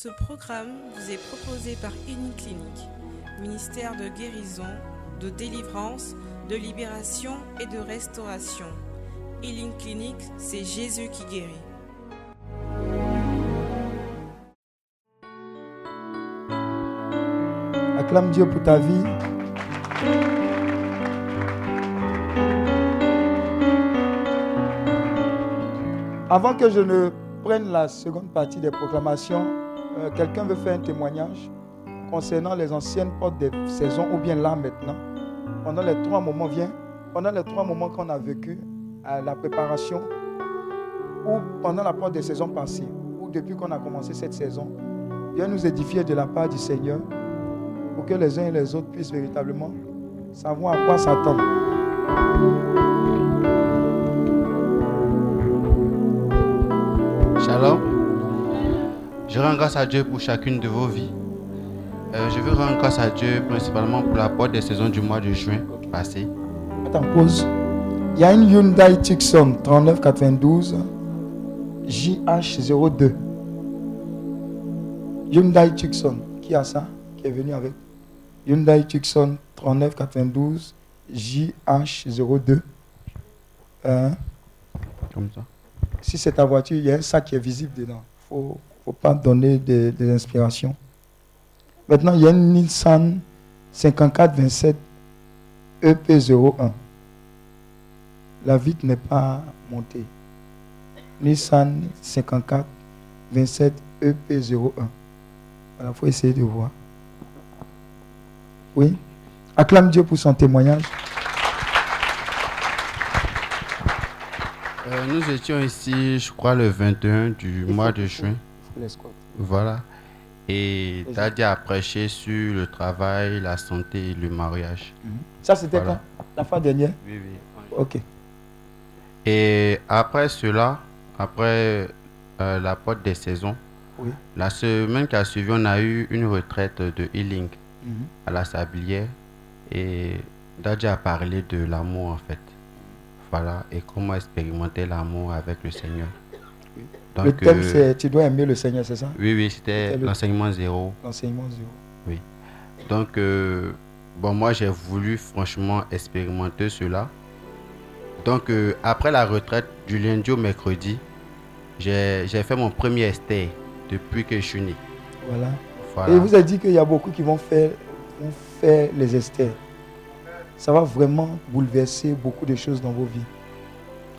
Ce programme vous est proposé par Clinique, ministère de guérison, de délivrance, de libération et de restauration. Healing Clinic, c'est Jésus qui guérit. Acclame Dieu pour ta vie. Avant que je ne prenne la seconde partie des proclamations, euh, quelqu'un veut faire un témoignage concernant les anciennes portes des saisons ou bien là maintenant. Pendant les trois moments, viens, pendant les trois moments qu'on a vécu, à la préparation, ou pendant la porte des saisons passées, ou depuis qu'on a commencé cette saison, viens nous édifier de la part du Seigneur pour que les uns et les autres puissent véritablement savoir à quoi s'attendre. Shalom. Je rends grâce à Dieu pour chacune de vos vies. Euh, je veux rendre grâce à Dieu principalement pour la porte des saisons du mois de juin passé. Attends, pause. Il y a une Hyundai Tucson 3992 JH02. Hyundai Tucson. Qui a ça Qui est venu avec? Hyundai Tucson 3992 JH02. Hein? Comme ça. Si c'est ta voiture, il y a un sac qui est visible dedans. Ne pas donner des, inspirations. Maintenant, il y a une Nissan 5427 EP01. La vitre n'est pas montée. Nissan 54 27 EP01. Il faut essayer de voir. Oui. Acclame Dieu pour son témoignage. Euh, nous étions ici, je crois, le 21 du mois de juin. Voilà. Et Daddy a prêché sur le travail, la santé et le mariage. Mhm. Ça, c'était quand? La fin dernière? Oui, oui. Ok. Et après cela, après euh, la porte des saisons, la semaine qui a suivi, on a eu une retraite de healing mhm. à la Sablière. Et Daddy a parlé de l'amour en fait. Voilà, et comment expérimenter l'amour avec le Seigneur. Le thème, c'est tu dois aimer le Seigneur, c'est ça? Oui, oui, c'était l'enseignement zéro. L'enseignement zéro. Oui. Donc, euh, bon, moi, j'ai voulu franchement expérimenter cela. Donc, euh, après la retraite du lundi au mercredi, j'ai fait mon premier Esther depuis que je suis né. Voilà. Et il vous a dit qu'il y a beaucoup qui vont faire, vont faire les Esther ça va vraiment bouleverser beaucoup de choses dans vos vies.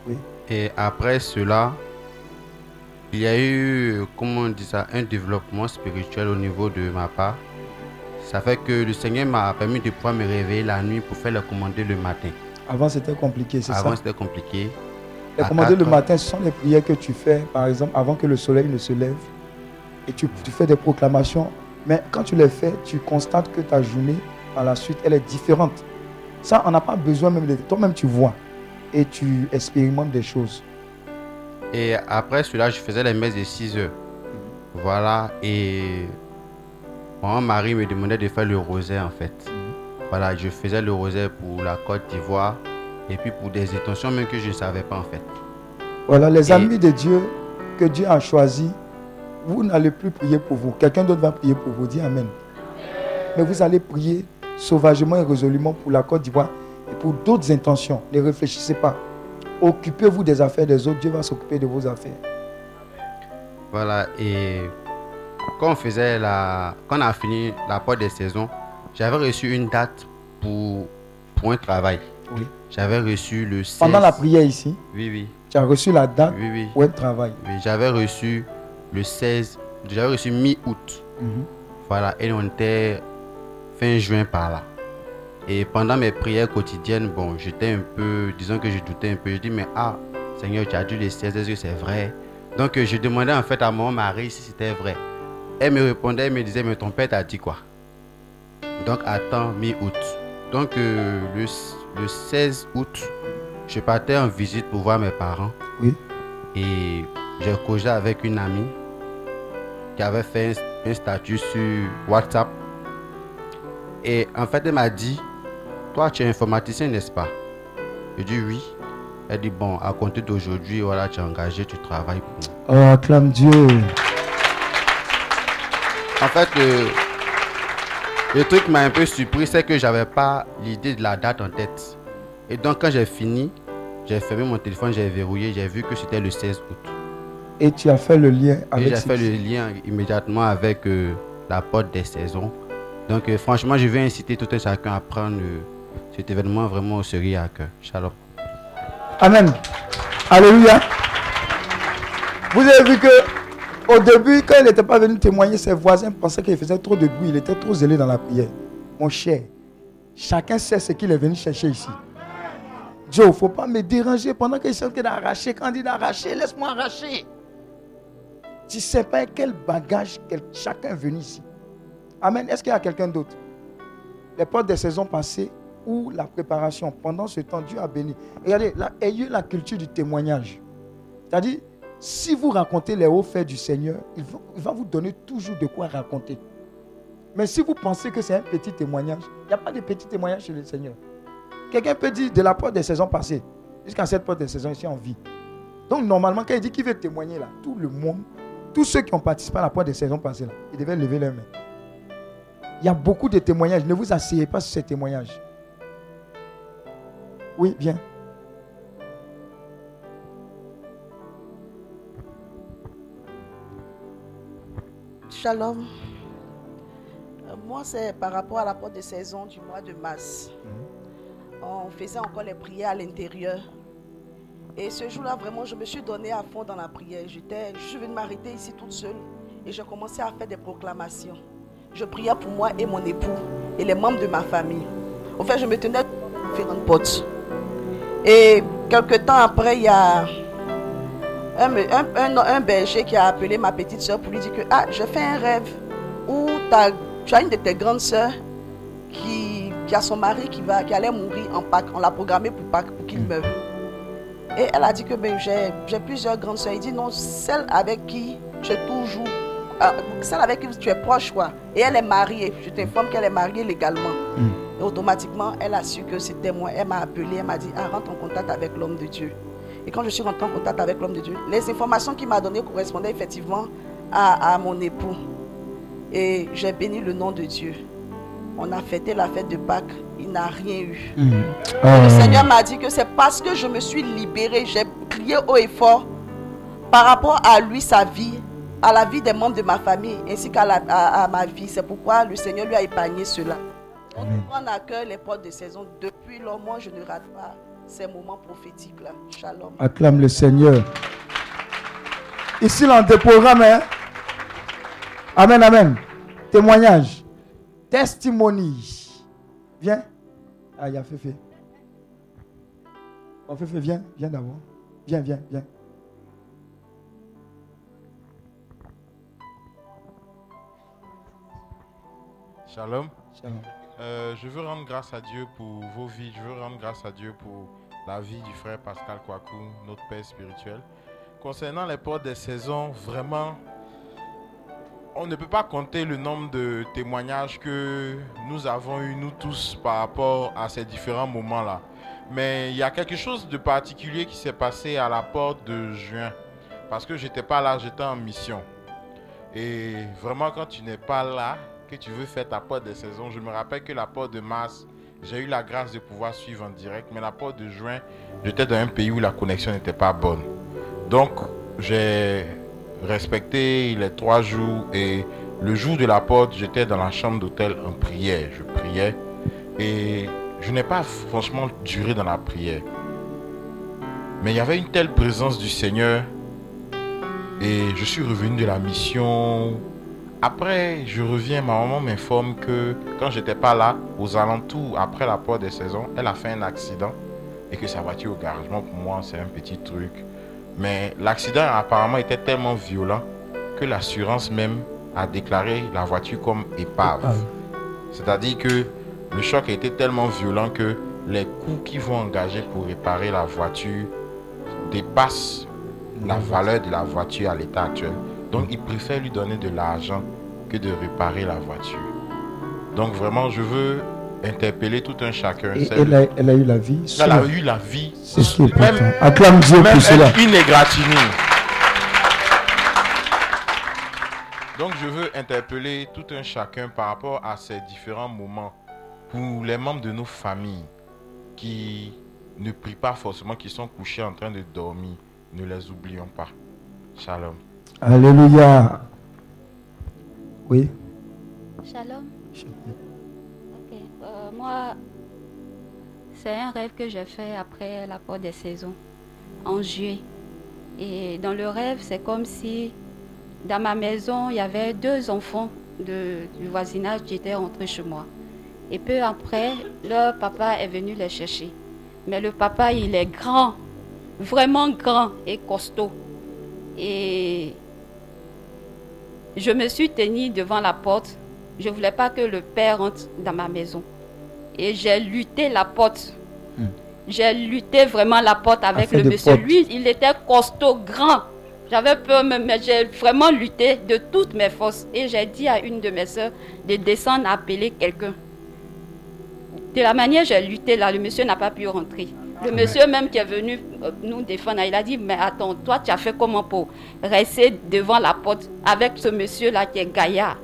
Oui. Et après cela, il y a eu, comment on dit ça, un développement spirituel au niveau de ma part. Ça fait que le Seigneur m'a permis de pouvoir me réveiller la nuit pour faire le commander le matin. Avant, c'était compliqué, c'est ça? Avant, c'était compliqué. Les commander le matin, ce sont les prières que tu fais, par exemple, avant que le soleil ne se lève. Et tu, tu fais des proclamations. Mais quand tu les fais, tu constates que ta journée, par la suite, elle est différente. Ça, on n'a pas besoin même de... Toi-même, tu vois et tu expérimentes des choses. Et après cela, je faisais les messes de 6 heures. Voilà. Et mon mari me demandait de faire le rosaire, en fait. Voilà, je faisais le rosaire pour la Côte d'Ivoire et puis pour des intentions même que je ne savais pas, en fait. Voilà, les amis de Dieu que Dieu a choisis, vous n'allez plus prier pour vous. Quelqu'un d'autre va prier pour vous. Dis Amen. Mais vous allez prier sauvagement et résolument pour la Côte d'Ivoire et pour d'autres intentions. Ne réfléchissez pas. Occupez-vous des affaires des autres. Dieu va s'occuper de vos affaires. Voilà. Et quand on faisait la, quand on a fini la porte des saisons, j'avais reçu une date pour, pour un travail. Oui. J'avais reçu le 16. Pendant la prière ici. Oui, oui. Tu as reçu la date oui, oui. pour un travail. Oui, j'avais reçu le 16. J'avais reçu mi-août. Mhm. Voilà. Et on était fin juin par là. Et pendant mes prières quotidiennes, bon, j'étais un peu, disons que je doutais un peu. Je dis, mais ah, Seigneur, tu as dû les 16, est-ce que c'est vrai? Donc, je demandais en fait à mon mari si c'était vrai. Elle me répondait, elle me disait, mais ton père t'a dit quoi? Donc, attends, mi-août. Donc, euh, le, le 16 août, je partais en visite pour voir mes parents. Oui. Et j'ai causé avec une amie qui avait fait un statut sur WhatsApp et en fait, elle m'a dit, toi, tu es informaticien, n'est-ce pas? Je dis oui. Elle dit, bon, à compter d'aujourd'hui, voilà, tu es engagé, tu travailles pour nous. Oh, acclame Dieu. En fait, le, truc m'a un peu surpris, c'est que j'avais pas l'idée de la date en tête. Et donc, quand j'ai fini, j'ai fermé mon téléphone, j'ai verrouillé, j'ai vu que c'était le 16 août. Et tu as fait le lien avec. J'ai fait le lien immédiatement avec euh, la porte des saisons. Donc, euh, franchement, je vais inciter tout un chacun à prendre euh, cet événement vraiment au sérieux à cœur. Shalom. Amen. Alléluia. Vous avez vu que au début, quand il n'était pas venu témoigner, ses voisins pensaient qu'il faisait trop de bruit. Il était trop zélé dans la prière. Mon cher, chacun sait ce qu'il est venu chercher ici. Dieu, il ne faut pas me déranger pendant qu'il cherche d'arracher. Quand il dit d'arracher, laisse-moi arracher. Tu ne sais pas quel bagage chacun est venu ici. Amen. Est-ce qu'il y a quelqu'un d'autre? Les portes des saisons passées ou la préparation, pendant ce temps, Dieu a béni. Regardez, ayez la culture du témoignage. C'est-à-dire, si vous racontez les hauts faits du Seigneur, il va, vous donner toujours de quoi raconter. Mais si vous pensez que c'est un petit témoignage, il n'y a pas de petit témoignage chez le Seigneur. Quelqu'un peut dire de la porte des saisons passées jusqu'à cette porte des saisons ici en vie. Donc normalement, quand il dit qu'il veut témoigner là, tout le monde, tous ceux qui ont participé à la porte des saisons passées là, ils devaient lever leurs mains. Il y a beaucoup de témoignages. Ne vous asseyez pas sur ces témoignages. Oui, viens. Shalom. Euh, moi, c'est par rapport à la porte de saison du mois de mars. Mhm. On faisait encore les prières à l'intérieur. Et ce jour-là, vraiment, je me suis donné à fond dans la prière. J'étais, je suis venue m'arrêter ici toute seule et j'ai commencé à faire des proclamations. Je priais pour moi et mon époux et les membres de ma famille. En fait, je me tenais devant différentes portes. Et quelques temps après, il y a un, berger qui a appelé ma petite soeur pour lui dire que ah, j'ai fait un rêve où tu as une de tes grandes soeurs qui, a son mari qui, va, qui allait mourir en Pâques. On l'a programmé pour Pâques, pour qu'il mm. meure. Et elle a dit que ben, j'ai plusieurs grandes soeurs. Il dit non, celle avec qui tu es toujours, euh, celle avec qui tu es proche, quoi. Et elle est mariée. Je t'informe qu'elle est mariée légalement. Mm. Et automatiquement, elle a su que c'était moi. Elle m'a appelé, elle m'a dit, ah, rentre en contact avec l'homme de Dieu. Et quand je suis rentrée en contact avec l'homme de Dieu, les informations qu'il m'a données correspondaient effectivement à, mon époux. Et j'ai béni le nom de Dieu. On a fêté la fête de Pâques, il n'a rien eu. Hmm. Le oh. Seigneur m'a dit que c'est parce que je me suis libérée, j'ai crié haut et fort par rapport à lui, sa vie, à la vie des membres de ma famille, ainsi qu'à à, ma vie. C'est pourquoi le Seigneur lui a épargné cela. On prend à cœur les portes de saison. Depuis lors, moi, je ne rate pas ces moments prophétiques-là. Shalom. Acclame le Seigneur. Ici, dans tes programmes, hein? Amen, amen. Témoignage. Testimony. Viens. Ah, il y a Féfé. Oh, Féfé, viens. Viens d'abord. Viens, viens, viens. Shalom. Shalom. Euh, je veux rendre grâce à Dieu pour vos vies. Je veux rendre grâce à Dieu pour la vie du frère Pascal Kwaku, notre père spirituel. Concernant les portes des saisons, vraiment, on ne peut pas compter le nombre de témoignages que nous avons eu, nous tous, par rapport à ces différents moments-là. Mais il y a quelque chose de particulier qui s'est passé à la porte de juin. Parce que j'étais pas là, j'étais en mission. Et vraiment, quand tu n'es pas là, que tu veux faire ta porte des saisons, je me rappelle que la porte de mars, j'ai eu la grâce de pouvoir suivre en direct, mais la porte de juin, j'étais dans un pays où la connexion n'était pas bonne. Donc, j'ai respecté les trois jours et le jour de la porte, j'étais dans la chambre d'hôtel en prière. Je priais et je n'ai pas franchement duré dans la prière. Mais il y avait une telle présence du Seigneur et je suis revenu de la mission après, je reviens, ma maman m'informe que quand j'étais pas là, aux alentours, après la porte des saisons, elle a fait un accident et que sa voiture au garagement, pour moi, c'est un petit truc. Mais l'accident apparemment était tellement violent que l'assurance même a déclaré la voiture comme épave. C'est-à-dire que le choc a été tellement violent que les coûts qu'ils vont engager pour réparer la voiture dépassent la valeur de la voiture à l'état actuel. Donc il préfère lui donner de l'argent que de réparer la voiture. Donc vraiment, je veux interpeller tout un chacun. elle, a, eu la vie. Elle a eu la vie. C'est ce qui est important. Acclame Dieu pour cela. Une égratignure. Donc je veux interpeller tout un chacun par rapport à ces différents moments pour les membres de nos familles qui ne prient pas forcément, qui sont couchés en train de dormir. Ne les oublions pas. Shalom. Alléluia. Oui. Shalom. Ok. Euh, moi, c'est un rêve que j'ai fait après la porte des saisons, en juillet. Et dans le rêve, c'est comme si dans ma maison, il y avait deux enfants de, du voisinage qui étaient rentrés chez moi. Et peu après, leur papa est venu les chercher. Mais le papa, il est grand, vraiment grand et costaud. Et je me suis tenue devant la porte. Je ne voulais pas que le père rentre dans ma maison. Et j'ai lutté la porte. Hmm. J'ai lutté vraiment la porte avec le monsieur. porte. Lui, il était costaud, grand. J'avais peur, mais mais j'ai vraiment lutté de toutes mes forces. Et j'ai dit à une de mes soeurs de descendre appeler quelqu'un. De la manière j'ai lutté là, le monsieur n'a pas pu rentrer. Le monsieur même qui est venu euh, nous défendre, il a dit, mais attends, toi tu as fait comment pour rester devant la porte avec ce monsieur-là qui est gaillard?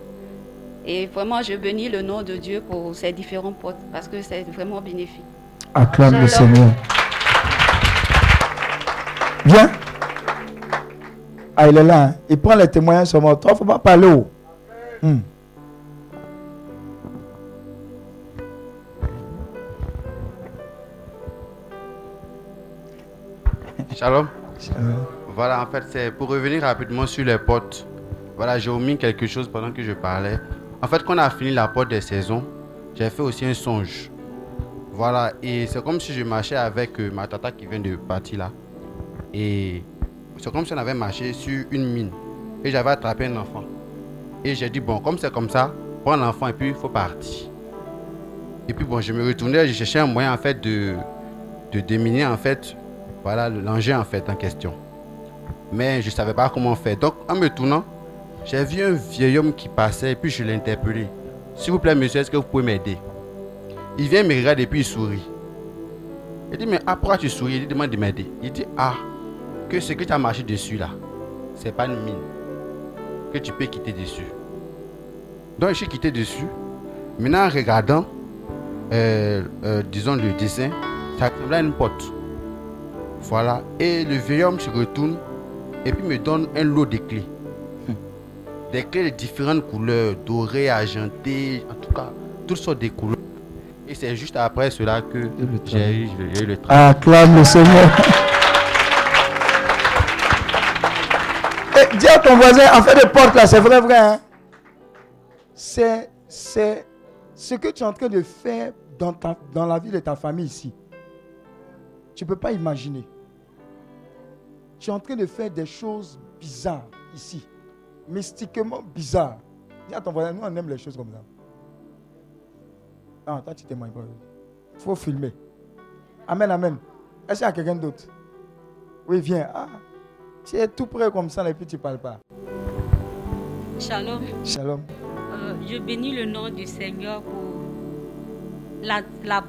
Et vraiment, je bénis le nom de Dieu pour ces différents portes parce que c'est vraiment bénéfique. Acclame le. Seigneur. Viens. Ah, il est là. hein. Il prend les témoignages sur moi. Toi, il ne faut pas parler haut. Hmm. Shalom. Euh, Voilà, en fait, c'est pour revenir rapidement sur les potes. Voilà, j'ai omis quelque chose pendant que je parlais. En fait, quand on a fini la porte des saisons, j'ai fait aussi un songe. Voilà, et c'est comme si je marchais avec euh, ma tata qui vient de partir là. Et c'est comme si on avait marché sur une mine. Et j'avais attrapé un enfant. Et j'ai dit, bon, comme c'est comme ça, prends l'enfant et puis il faut partir. Et puis bon, je me retournais, je cherchais un moyen en fait de, de déminer en fait, voilà, l'engin en fait en question mais je ne savais pas comment faire. Donc, en me tournant, j'ai vu un vieil homme qui passait et puis je l'ai interpellé. S'il vous plaît, monsieur, est-ce que vous pouvez m'aider? Il vient me regarder et puis il sourit. Il dit, mais ah, pourquoi tu souris? Il demande de m'aider. Il dit, ah, que ce que tu as marché dessus là, c'est pas une mine. Que tu peux quitter dessus. Donc, je suis quitté dessus. Maintenant, en regardant, euh, euh, disons le dessin, ça ressemblait à une porte. Voilà. Et le vieil homme se retourne et puis me donne un lot de clés. Des clés de différentes couleurs, dorées, argentées, en tout cas, toutes sortes de couleurs. Et c'est juste après cela que j'ai eu, j'ai eu le travail. Acclame le Seigneur. Dis à ton voisin, en fait de porte là, c'est vrai, vrai. hein. C'est, c'est ce que tu es en train de faire dans, ta- dans la vie de ta famille ici. Tu ne peux pas imaginer. Tu es en train de faire des choses bizarres ici. Mystiquement bizarres. Dis à ton voisin, nous on aime les choses comme ça. Ah, toi tu témoignes pas. Il faut filmer. Amen, amen. Est-ce qu'il y a quelqu'un d'autre? Oui, viens. Ah, tu es tout près comme ça et puis tu ne parles pas. Shalom. Shalom. Euh, je bénis le nom du Seigneur pour la, la,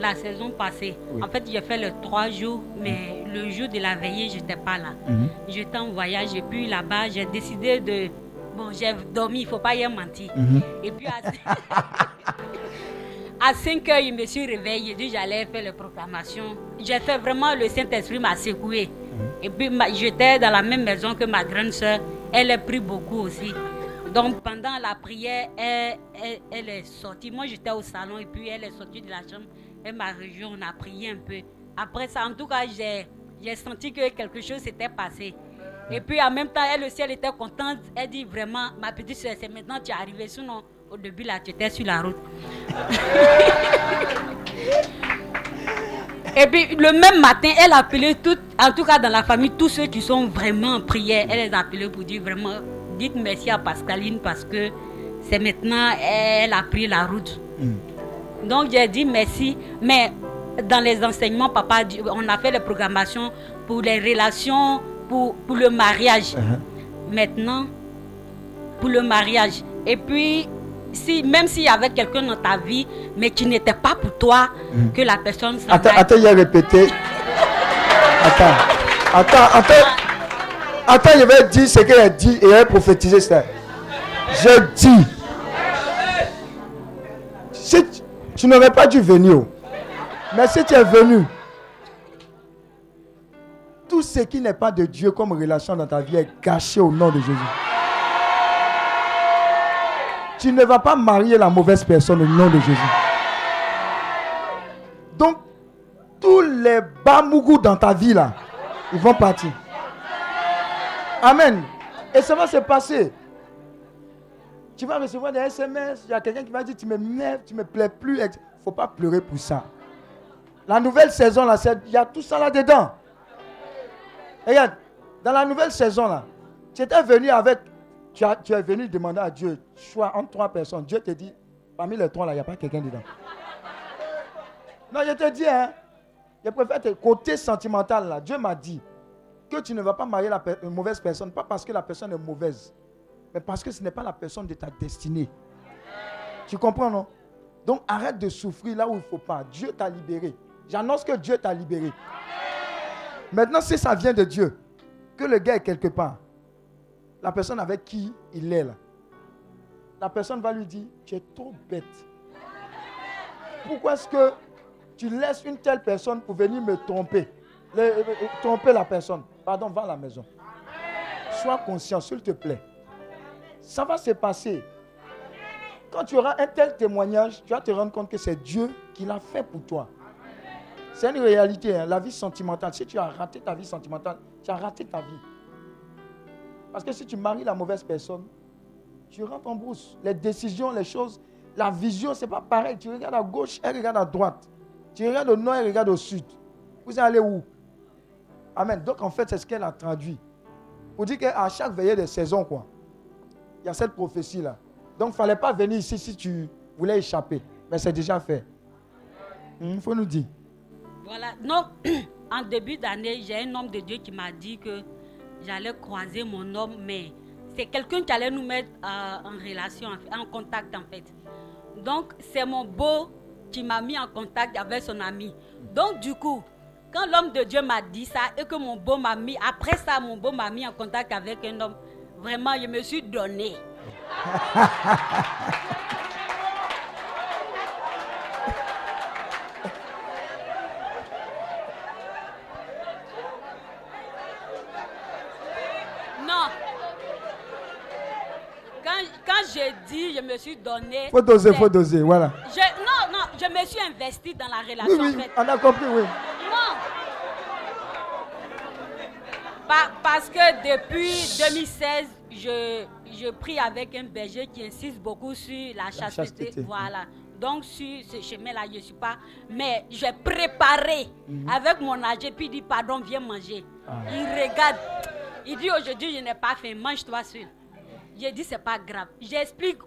la saison passée. Oui. En fait, j'ai fait les trois jours, mais le jour de la veillée, je n'étais pas là. Mhm. J'étais en voyage et puis là-bas, j'ai décidé de... Bon, j'ai dormi, il ne faut pas y mentir. Mhm. Et puis à, à 5 heures, il me suis réveillé. J'ai dit j'allais faire les proclamations. J'ai fait vraiment, le Saint-Esprit m'a secoué. Et puis j'étais dans la même maison que ma grande soeur. Elle a pris beaucoup aussi. Donc pendant la prière, elle, elle- elle est sortie. Moi j'étais au salon et puis elle est sortie de la chambre. Elle m'a rejoint, on a prié un peu. Après ça, en tout cas, j'ai j'ai senti que quelque chose s'était passé. Et puis en même temps, elle aussi, elle était contente. Elle dit vraiment, ma petite soeur, c'est maintenant que tu es arrivée. Sinon, au début, là, tu étais sur la route. Et puis le même matin, elle a appelé tout, en tout cas dans la famille, tous ceux qui sont vraiment en prière. Elle les a appelés pour dire vraiment, dites merci à Pascaline parce que c'est maintenant, elle a pris la route. Donc j'ai dit merci. Mais dans les enseignements, papa, on a fait les programmations pour les relations, pour, pour le mariage. Maintenant, pour le mariage. Et puis, si, même s'il y avait quelqu'un dans ta vie, mais qui n'était pas pour toi, que la personne s'en Attends, attends, il a répété. Attends, attends, attends. Attends, je vais dire ce qu'elle a dit et elle a prophétisé ça. Je dis, si tu, n'aurais pas dû venir, mais si tu es venu, tout ce qui n'est pas de Dieu comme relation dans ta vie est gâché au nom de Jésus. Tu ne vas pas marier la mauvaise personne au nom de Jésus. Donc, tous les bamougous dans ta vie là, ils vont partir. Amen. Et ça va se passer. Tu vas recevoir des SMS, il y a quelqu'un qui va dire tu me mets, tu me plais plus. Il ne faut pas pleurer pour ça. La nouvelle saison, là, il y a tout ça là-dedans. Regarde, dans la nouvelle saison, là, tu étais venu avec, tu, tu es venu demander à Dieu, choix entre trois personnes. Dieu te dit, parmi les trois, là, il n'y a pas quelqu'un dedans. Non, je te dis, hein, je préfère te côté sentimental, là. Dieu m'a dit que tu ne vas pas marier la une mauvaise personne, pas parce que la personne est mauvaise mais parce que ce n'est pas la personne de ta destinée. Tu comprends, non? Donc arrête de souffrir là où il ne faut pas. Dieu t'a libéré. J'annonce que Dieu t'a libéré. Maintenant, si ça vient de Dieu, que le gars est quelque part, la personne avec qui il est là, la personne va lui dire, tu es trop bête. Pourquoi est-ce que tu laisses une telle personne pour venir me tromper? Tromper la personne. Pardon, va à la maison. Sois conscient, s'il te plaît. Ça va se passer. Quand tu auras un tel témoignage, tu vas te rendre compte que c'est Dieu qui l'a fait pour toi. C'est une réalité, hein, la vie sentimentale. Si tu as raté ta vie sentimentale, tu as raté ta vie. Parce que si tu maries la mauvaise personne, tu rentres en brousse. Les décisions, les choses, la vision, ce n'est pas pareil. Tu regardes à gauche, elle regarde à droite. Tu regardes au nord, elle regarde au sud. Vous allez où? Amen. Donc en fait, c'est ce qu'elle a traduit. Pour dire qu'à chaque veillée de saison, quoi, il y a cette prophétie-là. Donc, il ne fallait pas venir ici si tu voulais échapper. Mais c'est déjà fait. Il hmm, faut nous dire. Voilà. Non, en début d'année, j'ai un homme de Dieu qui m'a dit que j'allais croiser mon homme, mais c'est quelqu'un qui allait nous mettre euh, en relation, en contact en fait. Donc, c'est mon beau qui m'a mis en contact avec son ami. Donc, du coup, quand l'homme de Dieu m'a dit ça et que mon beau m'a mis, après ça, mon beau m'a mis en contact avec un homme, Vraiment, je me suis donné. non. Quand, quand j'ai dit je me suis donné. Faut doser, faut doser, voilà. Je, non, non, je me suis investi dans la relation. Oui, oui, on a compris, oui. Non parce que depuis 2016, je, je prie avec un berger qui insiste beaucoup sur la chasteté. Voilà. Donc, sur ce chemin-là, je ne suis pas. Mais j'ai préparé mhm. avec mon âge. Puis il dit Pardon, viens manger. Ah. Il regarde. Il dit Aujourd'hui, je n'ai pas faim. Mange-toi seul. J'ai dit, c'est pas grave. J'explique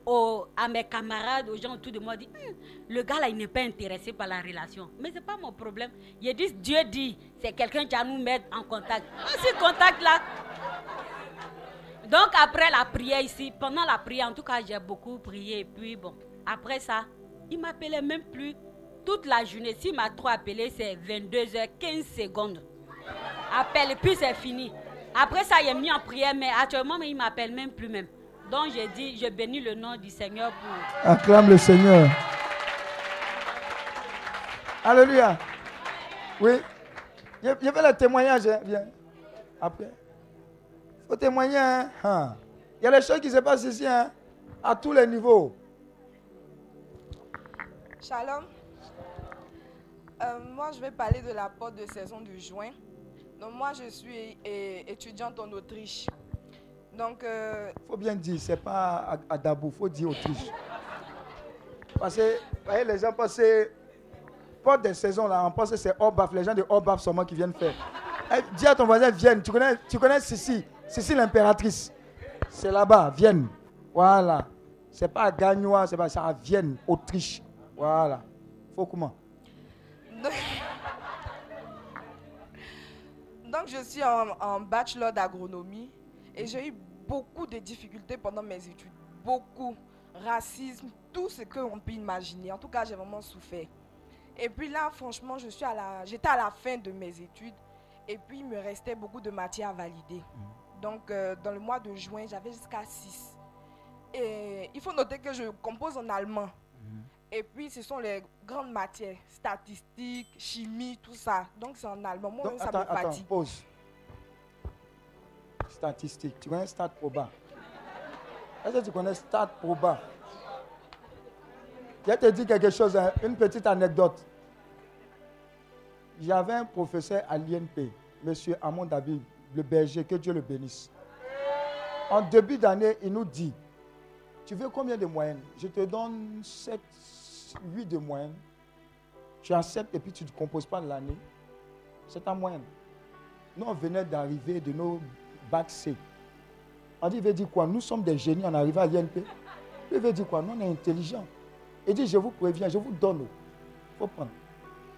à mes camarades, aux gens autour de moi, dit, hum, le gars là, il n'est pas intéressé par la relation. Mais c'est pas mon problème. J'ai dit, Dieu dit, c'est quelqu'un qui va nous mettre en contact. Ce contact là. Donc après la prière ici, pendant la prière, en tout cas, j'ai beaucoup prié. Puis bon, après ça, il m'appelait même plus toute la journée. S'il m'a trop appelé, c'est 22h15 secondes. Appel, puis c'est fini. Après ça, il est mis en prière, mais actuellement, il ne m'appelle même plus même. Donc j'ai dit, je bénis le nom du Seigneur pour... Acclame le Seigneur. Alléluia. Oui. Je, vais le témoignage. Hein. Viens. Après. Il faut témoigner. Hein. hein. Il y a des choses qui se passent ici, hein, à tous les niveaux. Shalom. Euh, moi, je vais parler de la porte de saison du juin. Donc, moi, je suis étudiante en Autriche. Donc. Euh, faut bien dire, c'est pas à, Dabou, il faut dire Autriche. Parce que, voyez, les gens pensent, pas des saisons là, on pense que c'est Orbaf, les gens de Orbaf seulement qui viennent faire. Eh, dis à ton voisin, vienne, tu connais, tu connais Sissi, Sissi l'impératrice. C'est là-bas, Vienne. Voilà. C'est pas à Gagnois, c'est pas ça, à Vienne, Autriche. Voilà. Faut comment? Donc, je suis en, en bachelor d'agronomie et j'ai eu beaucoup de difficultés pendant mes études. Beaucoup. Racisme, tout ce qu'on peut imaginer. En tout cas, j'ai vraiment souffert. Et puis là, franchement, je suis à la, j'étais à la fin de mes études. Et puis, il me restait beaucoup de matières à valider. Mm. Donc, euh, dans le mois de juin, j'avais jusqu'à 6. Et faut noter que je compose en allemand. Et puis, ce sont les grandes matières, statistiques, chimie, tout ça. Donc, c'est en allemand. Moi, Donc, ça attends, me attends, fatigue. pause. Statistique. Tu connais Stat Proba? Est-ce que tu connais Stat Proba? Je vais te dire quelque chose, hein, une petite anecdote. J'avais un professeur à l'INP, M. Amon David, le berger, que Dieu le bénisse. En début d'année, il nous dit, tu veux combien de moyenne Je te donne 7, 8 de moyenne. Tu acceptes et puis tu ne composes pas l'année. C'est ta moyenne. Nous, on venait d'arriver de nos bacs C. On dit, il veut dire quoi? Nous sommes des génies, on arrive à l'INP. Il veut dire quoi? Nous, on est intelligents. Il dit, je vous préviens, je vous donne. Il faut prendre.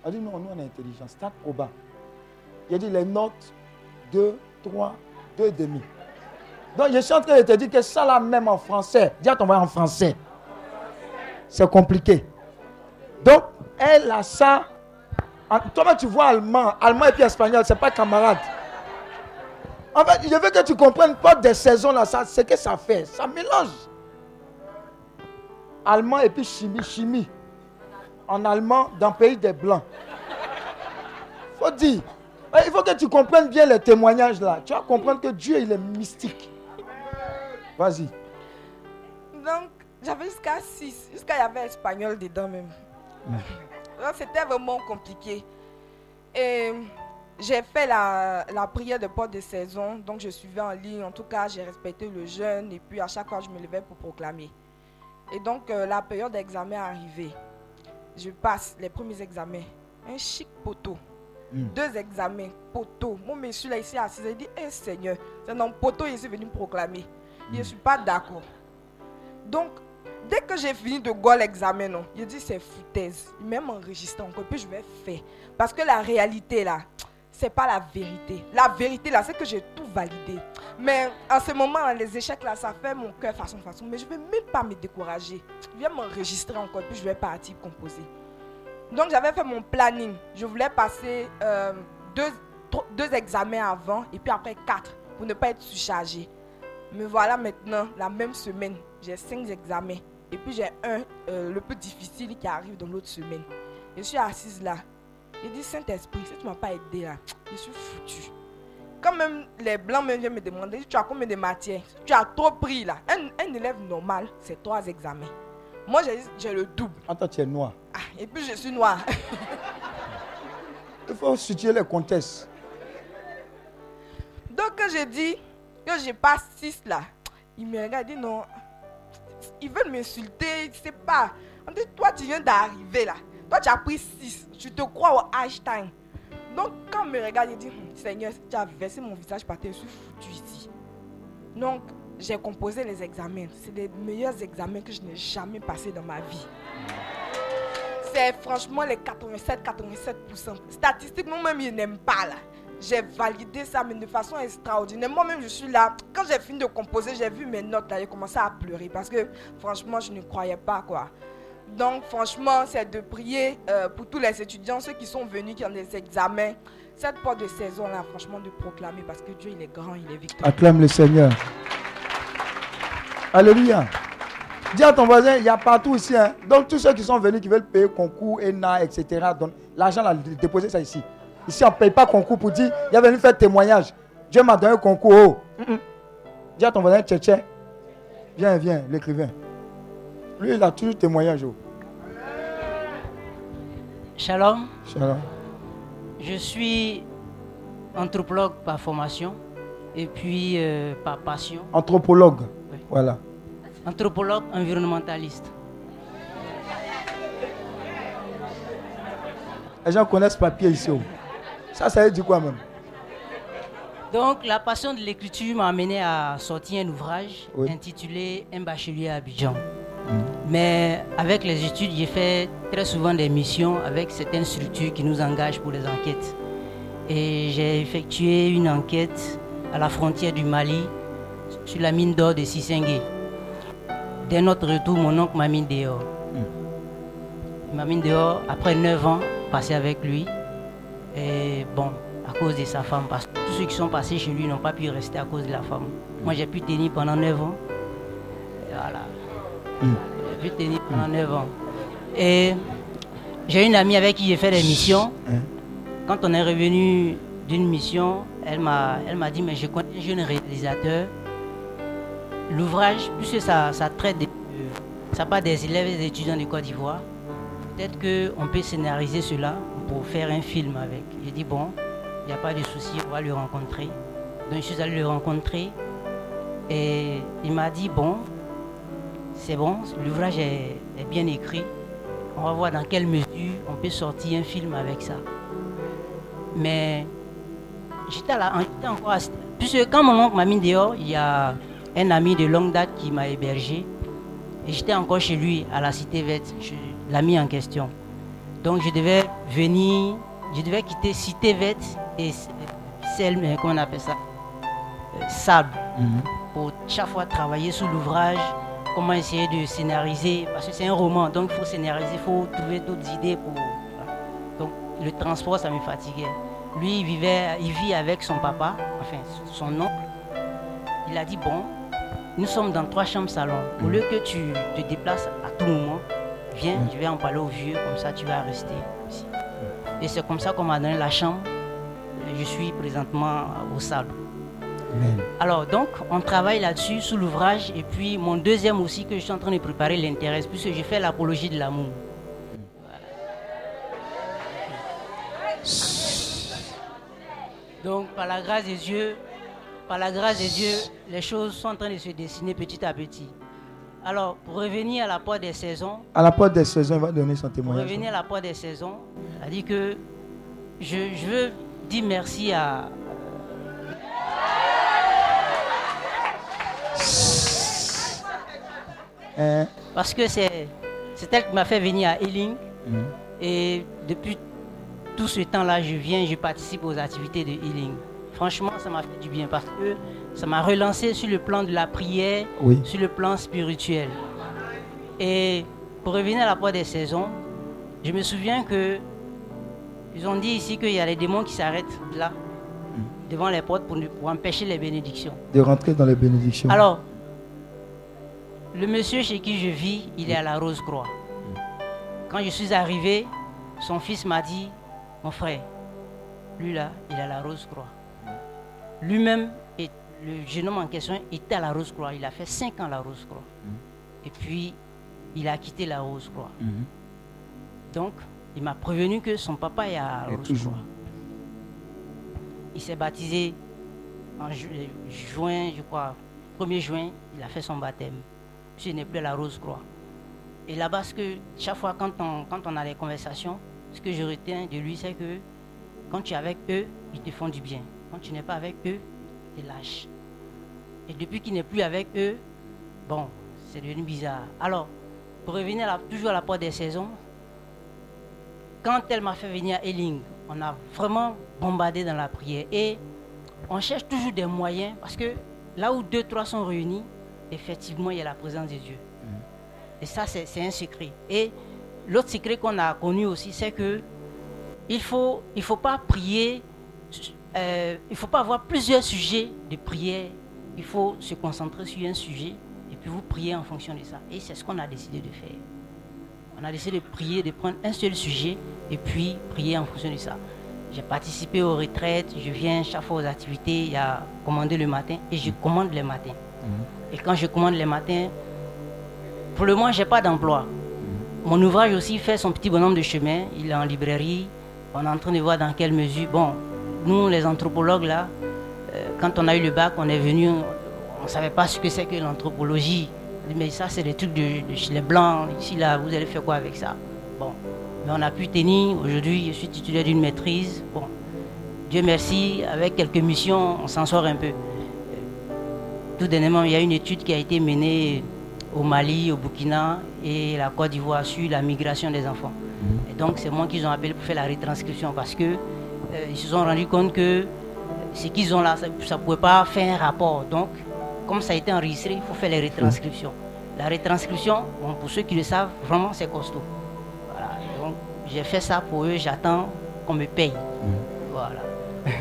On dit, non, nous, on est intelligents. Stade proba. Il dit, les notes 2, 3, 2 demi. Donc, je suis en train de te dire que ça, là, même en français, dis à ton en français. C'est compliqué. Donc, elle a ça. Toi, tu vois allemand, allemand et puis espagnol, c'est pas camarade. En fait, je veux que tu comprennes pas des saisons là, ça, ce que ça fait. Ça mélange. Allemand et puis chimie, chimie. En allemand, dans le pays des blancs. Faut dire. Il faut que tu comprennes bien les témoignages là. Tu vas comprendre que Dieu, il est mystique. Vas-y. Donc, j'avais jusqu'à 6. Jusqu'à il y avait espagnol dedans même. Donc, C'était vraiment compliqué. Et j'ai fait la, la prière de porte de saison. Donc, je suivais en ligne. En tout cas, j'ai respecté le jeûne. Et puis, à chaque fois, je me levais pour proclamer. Et donc, euh, la période d'examen est arrivée. Je passe les premiers examens. Un chic poteau. Mm. Deux examens, poteau. Mon monsieur là ici assis, il dit, Eh Seigneur, c'est un poteau, je suis venu me proclamer. Je ne suis pas d'accord. Donc, dès que j'ai fini de go l'examen, non, il dit c'est foutaise. Il même enregistré encore, puis je vais faire. Parce que la réalité là, c'est pas la vérité. La vérité là, c'est que j'ai tout validé. Mais en ce moment, les échecs là, ça fait mon cœur façon façon. Mais je vais même pas me décourager. Viens m'enregistrer encore, puis je vais partir composer. Donc j'avais fait mon planning. Je voulais passer euh, deux, tro- deux examens avant et puis après quatre pour ne pas être surchargé. Me voilà maintenant, la même semaine, j'ai cinq examens. Et puis j'ai un, euh, le plus difficile qui arrive dans l'autre semaine. Je suis assise là. Je dis, Saint-Esprit, si tu ne m'as pas aidé là, je suis foutu. Quand même les blancs viennent me demander, tu as combien de matières? Tu as trop pris là. Un, un élève normal, c'est trois examens. Moi, j'ai le double. Attends, tu es noir. Ah, et puis je suis noire. Il faut situer les contextes. Donc quand j'ai dit que j'ai pas 6 là, il me regarde, il dit non. Ils veulent m'insulter, je sais pas. On dit, toi tu viens d'arriver là. Toi tu as pris 6. Tu te crois au Einstein. Donc quand il me regarde, il dit, Hum, Seigneur, tu as versé mon visage par terre, je suis foutu ici. Donc j'ai composé les examens. C'est les meilleurs examens que je n'ai jamais passés dans ma vie. C'est franchement les 87-87%. Statistiquement, même, ils n'aiment pas là. J'ai validé ça, mais de façon extraordinaire. Moi-même, je suis là. Quand j'ai fini de composer, j'ai vu mes notes là. J'ai commencé à pleurer parce que franchement, je ne croyais pas quoi. Donc, franchement, c'est de prier euh, pour tous les étudiants, ceux qui sont venus, qui ont des examens. Cette porte de saison là, franchement, de proclamer parce que Dieu, il est grand, il est victorieux. Acclame le Seigneur. Alléluia. Dis à ton voisin, il y a partout ici. hein. Donc, tous ceux qui sont venus, qui veulent payer concours, ENA, etc., donc l'argent, là, déposer ça ici. Ici, on ne paye pas concours pour dire, il est venu faire témoignage. Dieu m'a donné un concours. Oh. Mm, mm. Dis à ton voisin, tchétché. Viens, viens, l'écrivain. Lui, il a toujours témoignage. oh. Shalom, Shalom. je suis anthropologue par formation et puis euh, par passion, Anthropologue. Oui. Voilà. anthropologue environnementaliste. Les gens connaissent papier ici. oh. Ça, ça veut dire quoi même? Donc la passion de l'écriture m'a amené à sortir un ouvrage Oui. intitulé Un bachelier à Abidjan. Mais avec les études, j'ai fait très souvent des missions avec certaines structures qui nous engagent pour les enquêtes. Et j'ai effectué une enquête à la frontière du Mali sur la mine d'or de Sissengue. Dès notre retour, mon oncle m'a mis dehors. Il m'a mis dehors après 9 ans passés avec lui. Et bon, à cause de sa femme, parce que tous ceux qui sont passés chez lui n'ont pas pu rester à cause de la femme. Moi, j'ai pu tenir pendant 9 ans. Et voilà. Mm. J'ai pu tenir pendant 9 ans. Et j'ai une amie avec qui j'ai fait des missions. Hein? Quand on est revenu d'une mission, elle m'a, elle m'a dit, mais je connais un jeune réalisateur. L'ouvrage, puisque ça, ça traite des, ça pas des élèves et des étudiants de Côte d'Ivoire, peut-être qu'on peut scénariser cela pour faire un film avec. J'ai dit, bon, il n'y a pas de souci, on va le rencontrer. Donc je suis allé le rencontrer et il m'a dit, bon, c'est bon, l'ouvrage est, bien écrit. On va voir dans quelle mesure on peut sortir un film avec ça. Mais j'étais encore Puisque quand mon oncle m'a mis dehors, il y a un ami de longue date qui m'a hébergé. Et j'étais encore chez lui, à la cité verte, l'ami en question. Donc je devais venir, je devais quitter cité verte et celle, comment on appelle ça euh, Sable. Mhm. Pour chaque fois travailler sur l'ouvrage, comment essayer de scénariser, parce que c'est un roman, donc il faut scénariser, il faut trouver d'autres idées pour. Donc le transport, ça me fatiguait. Lui, il, vivait, il vit avec son papa, enfin son oncle. Il a dit, bon, nous sommes dans trois chambres salon. Au lieu que tu te déplaces à tout moment, viens, je vais en parler au vieux, comme ça tu vas rester ici. Et c'est comme ça qu'on m'a donné la chambre. Je suis présentement au salon. Alors donc, on travaille là-dessus, sous l'ouvrage. Et puis mon deuxième aussi que je suis en train de préparer l'intéresse, puisque je fais l'apologie de l'amour. Donc, par la grâce de Dieu, par la grâce de Dieu, les choses sont en train de se dessiner petit à petit. Alors, pour revenir à la porte des saisons. À la porte des saisons, il va donner son témoignage. Pour revenir à la porte des saisons, a dit que je, veux dire merci à. Hein? Parce que c'est elle qui m'a fait venir à Ealing. Mm. Et depuis tout ce temps-là, je viens, je participe aux activités de healing. Franchement, ça m'a fait du bien parce que ça m'a relancé sur le plan de la prière, sur le plan spirituel. Et pour revenir à la porte des saisons, je me souviens que ils ont dit ici qu'il y a les démons qui s'arrêtent là, devant les portes pour, pour, empêcher les bénédictions. De rentrer dans les bénédictions. Alors, le monsieur chez qui je vis, il est à la Rose-Croix. Quand je suis arrivé, son fils m'a dit mon frère, lui là, il a la Rose-Croix. Lui-même, le jeune homme en question était à la Rose-Croix. Il a fait 5 ans à la Rose-Croix. Et puis, il a quitté la Rose-Croix. Donc, il m'a prévenu que son papa est à la Rose-Croix. Il s'est baptisé en juin, je crois, 1er juin, il a fait son baptême. Puis il n'est plus à la Rose-Croix. Et là-bas, que chaque fois quand on, quand on a des conversations, ce que je retiens de lui, c'est que quand tu es avec eux, ils te font du bien. Quand tu n'es pas avec eux, ils te lâchent. Et depuis qu'il n'est plus avec eux, bon, c'est devenu bizarre. Alors, pour revenir toujours à la porte des saisons, quand elle m'a fait venir à Eling, on a vraiment bombardé dans la prière. Et on cherche toujours des moyens, parce que là où deux, trois sont réunis, effectivement, il y a la présence de Dieu. Mm. Et ça, c'est un secret. Et L'autre secret qu'on a connu aussi, c'est que il faut, il faut pas prier, euh, il faut pas avoir plusieurs sujets de prière. Il faut se concentrer sur un sujet et puis vous priez en fonction de ça. Et c'est ce qu'on a décidé de faire. On a décidé de prier, de prendre un seul sujet et puis prier en fonction de ça. J'ai participé aux retraites, je viens chaque fois aux activités, il y a commandé le matin et je commande les matins. Mhm. Et quand je commande les matins, pour le moment, je n'ai pas d'emploi. Mon ouvrage aussi fait son petit bonhomme de chemin. Il est en librairie. On est en train de voir dans quelle mesure. Bon, nous, les anthropologues, là, quand on a eu le bac, on est venu, on ne savait pas ce que c'est que l'anthropologie. Mais ça, c'est des trucs de, chez les Blancs. Ici, là, vous allez faire quoi avec ça? Bon, mais on a pu tenir. Aujourd'hui, je suis titulaire d'une maîtrise. Bon, Dieu merci, avec quelques missions, on s'en sort un peu. Tout dernièrement, il y a une étude qui a été menée au Mali, au Burkina et la Côte d'Ivoire sur la migration des enfants. Mhm. Et donc c'est moi qu'ils ont appelé pour faire la retranscription parce que euh, ils se sont rendus compte que ce qu'ils ont là, ça ne pouvait pas faire un rapport. Donc, comme ça a été enregistré, il faut faire les retranscriptions. La retranscription, bon, pour ceux qui le savent, vraiment c'est costaud. Voilà. Donc j'ai fait ça pour eux, j'attends qu'on me paye. Mhm. Voilà.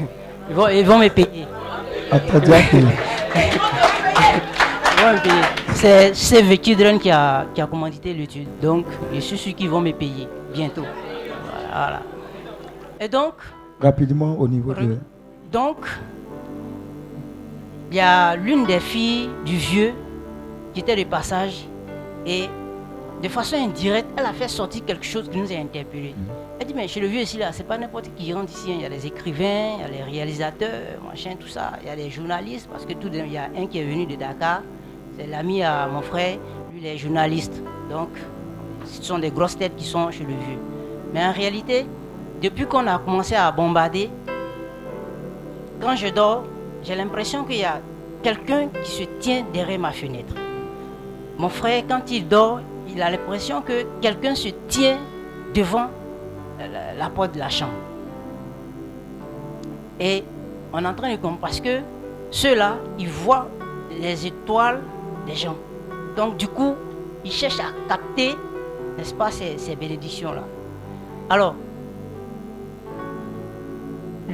Ils vont, ils vont me payer. me payer. C'est Vekidren qui a, qui a commandité l'étude. Donc, je suis sûr qu'ils vont me payer bientôt. Voilà. Et donc. Rapidement au niveau de. Donc, il y a l'une des filles du vieux qui était de passage et de façon indirecte, elle a fait sortir quelque chose qui nous a interpellés. Mhm. Elle dit, mais chez le vieux ici, là, c'est pas n'importe qui rentre ici. Hein. Il y a les écrivains, il y a les réalisateurs, machin, tout ça. Il y a les journalistes, parce que tout, il y a un qui est venu de Dakar, c'est l'ami à mon frère, lui, il est journaliste. Donc, ce sont des grosses têtes qui sont chez le vieux. Mais en réalité, depuis qu'on a commencé à bombarder, quand je dors, j'ai l'impression qu'il y a quelqu'un qui se tient derrière ma fenêtre. Mon frère, quand il dort, il a l'impression que quelqu'un se tient devant la, porte de la chambre. Et on est en train de comprendre parce que ceux-là, ils voient les étoiles des gens. Donc du coup, ils cherchent à capter, n'est-ce pas, ces, ces bénédictions-là. Alors,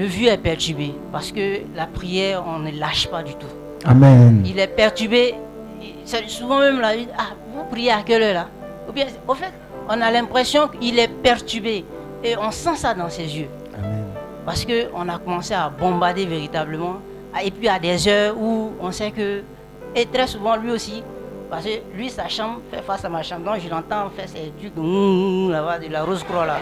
le vieux est perturbé parce que la prière, on ne lâche pas du tout. Amen. Il est perturbé. Souvent même la vie, ah, vous priez à quelle heure là? Ou bien, au fait, on a l'impression qu'il est perturbé. Et on sent ça dans ses yeux. Amen. Parce qu'on a commencé à bombarder véritablement. Et puis à des heures où on sait que. Et très souvent, lui aussi, parce que lui, sa chambre fait face à ma chambre. Donc je l'entends faire ses trucs là-bas, de la rose-croix là.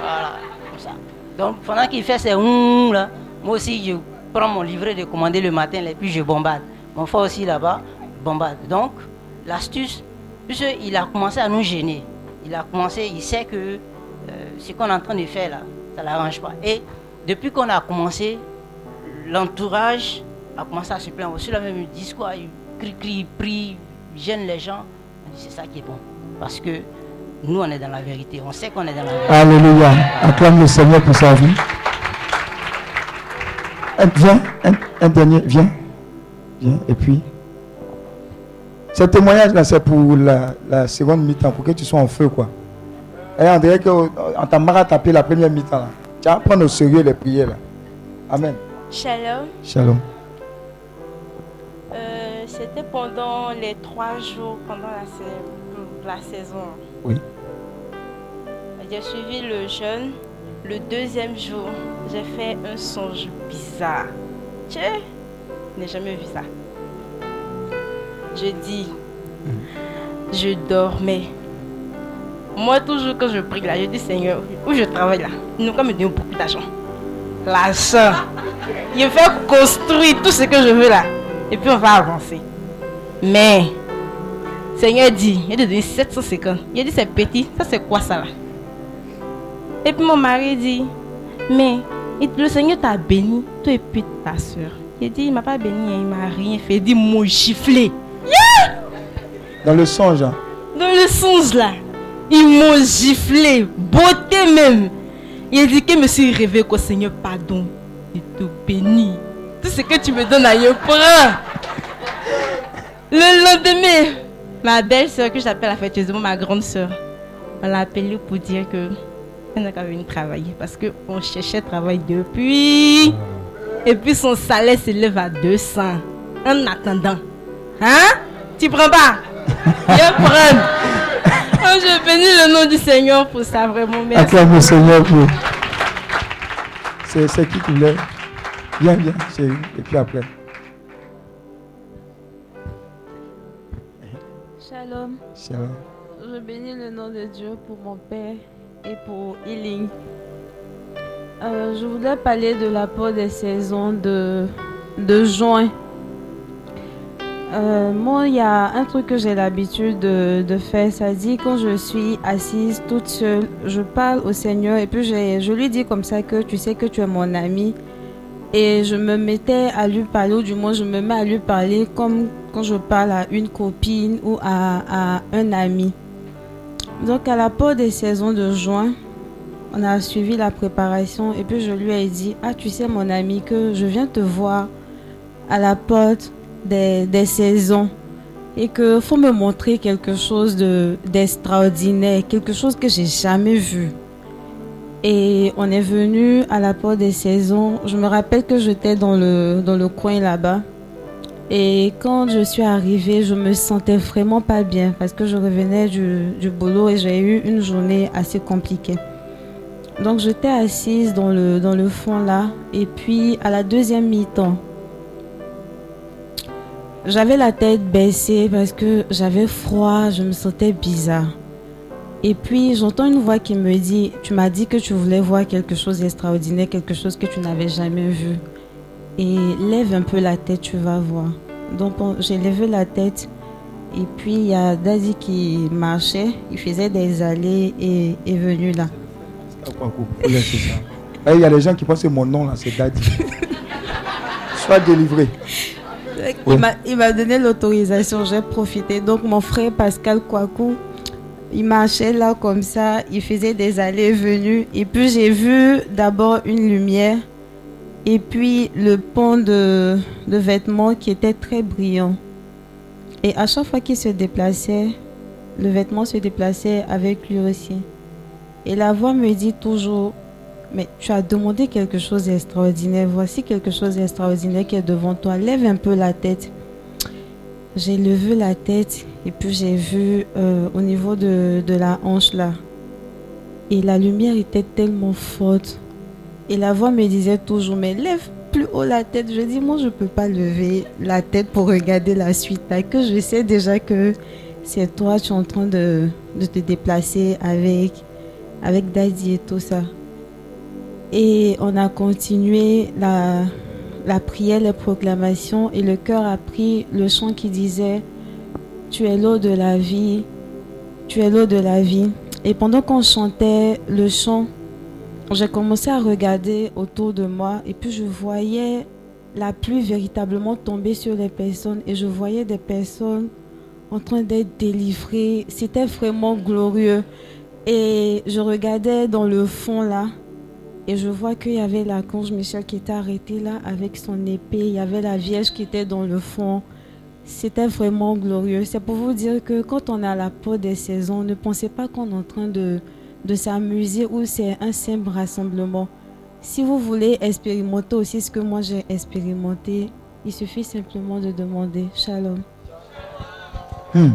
Voilà, comme ça. Donc pendant qu'il fait ses là, moi aussi, je prends mon livret de commander le matin, et puis je bombarde. Mon frère aussi là-bas bombarde. Donc, l'astuce, puisqu'il a commencé à nous gêner. Il a commencé, il sait que euh, ce qu'on est en train de faire là, ça ne l'arrange pas. Et depuis qu'on a commencé, l'entourage a commencé à se plaindre. Aussi, là même, il dit quoi Il crie, crie, prie, gêne les gens. C'est ça qui est bon. Parce que nous, on est dans la vérité. On sait qu'on est dans la vérité. Alléluia. Acclame le Seigneur pour sa vie. Viens, un, dernier, viens. Viens, et puis. Ce témoignage-là, c'est pour la, seconde mi-temps, pour que tu sois en feu, quoi. Et on dirait qu'on t'a marre tapé la première mi-temps, là. Tu vas prendre au sérieux les prières, là. Amen. Shalom. Shalom. Euh, c'était pendant les trois jours, pendant la, la saison. J'ai suivi le jeûne. Le deuxième jour, j'ai fait un songe bizarre. Je n'ai jamais vu ça. Je dis, je dormais. Moi, toujours quand je prie là, je dis Seigneur, où je travaille là, nous quand me donner beaucoup d'argent. L'argent. Je vais construire tout ce que je veux là. Et puis on va avancer. Mais Seigneur dit, il a donné 750. Il a dit c'est petit, ça c'est quoi ça là? Et puis mon mari dit, mais le Seigneur t'a béni, toi et puis ta soeur. Il dit, il m'a pas béni, il m'a rien fait. Il dit, mon giflé. Dans le songe. Hein? Dans le songe là. Ils m'ont giflé, beauté même. Il a dit que je me suis rêvé qu'au Seigneur, pardon, il te bénit. Tout ce que tu me donnes à prends. Le lendemain, Ma belle-sœur, que j'appelle affectueusement ma grande sœur, on l'a appelée pour dire que elle n'a qu'à venir travailler parce qu'on cherchait travail depuis. Et puis son salaire s'élève à 200 en attendant. Hein? Tu prends pas? Je prends. Oh, je bénis le nom du Seigneur pour ça, vraiment. Merci. Acclame le Seigneur pour. C'est qui qui voulait? Viens, viens, Et puis après. Je bénis le nom de Dieu pour mon Père et pour Healing. Euh, je voudrais parler de l'apport des saisons de, de juin. Euh, moi, il y a un truc que j'ai l'habitude de, de, faire. Ça dit, quand je suis assise toute seule, je parle au Seigneur et puis je lui dis comme ça que tu sais que tu es mon ami. Et je me mettais à lui parler, ou du moins je me mets à lui parler comme quand je parle à une copine ou à, un ami. Donc à la porte des saisons de juin, on a suivi la préparation et puis je lui ai dit, ah tu sais mon ami que je viens te voir à la porte des, saisons et que faut me montrer quelque chose d'extraordinaire, quelque chose que j'ai jamais vu. Et on est venu à la porte des saisons. Je me rappelle que j'étais dans le, dans le coin là-bas. Et quand je suis arrivée, je me sentais vraiment pas bien parce que je revenais du, du boulot et j'ai eu une journée assez compliquée. Donc j'étais assise dans le, dans le fond là. Et puis à la deuxième mi-temps, j'avais la tête baissée parce que j'avais froid, je me sentais bizarre. Et puis j'entends une voix qui me dit, tu m'as dit que tu voulais voir quelque chose d'extraordinaire, quelque chose que tu n'avais jamais vu et lève un peu la tête, tu vas voir. Donc j'ai levé la tête et puis il y a Daddy qui marchait, il faisait des allées et est venu là. Il y a des gens qui pensent que mon nom là c'est Daddy. Sois délivré. Il m'a donné l'autorisation, j'ai profité. Donc mon frère Pascal Kouakou, il marchait là comme ça, il faisait des allées et venues. Et puis j'ai vu d'abord une lumière et puis le pont de, vêtements qui était très brillant. Et à chaque fois qu'il se déplaçait, le vêtement se déplaçait avec lui aussi. Et la voix me dit toujours, mais tu as demandé quelque chose d'extraordinaire. Voici quelque chose d'extraordinaire qui est devant toi. Lève un peu la tête. J'ai levé la tête et puis j'ai vu euh, au niveau de, de la hanche là. Et la lumière était tellement forte et la voix me disait toujours, mais lève plus haut la tête. Je dis, moi, je ne peux pas lever la tête pour regarder la suite. que je sais déjà que c'est toi, tu es en train de, te déplacer avec, avec Daddy et tout ça. Et on a continué la, la prière, les proclamations, et le cœur a pris le chant qui disait, tu es l'eau de la vie, tu es l'eau de la vie. Et pendant qu'on chantait le chant, j'ai commencé à regarder autour de moi et puis je voyais la pluie véritablement tomber sur les personnes et je voyais des personnes en train d'être délivrées. C'était vraiment glorieux. Et je regardais dans le fond là et je vois qu'il y avait la conge Michel qui était arrêtée là avec son épée. Il y avait la Vierge qui était dans le fond. C'était vraiment glorieux. C'est pour vous dire que quand on a la peau des saisons, ne pensez pas qu'on est en train de de s'amuser ou c'est un simple rassemblement. Si vous voulez expérimenter aussi ce que moi j'ai expérimenté, il suffit simplement de demander. Shalom. Hmm.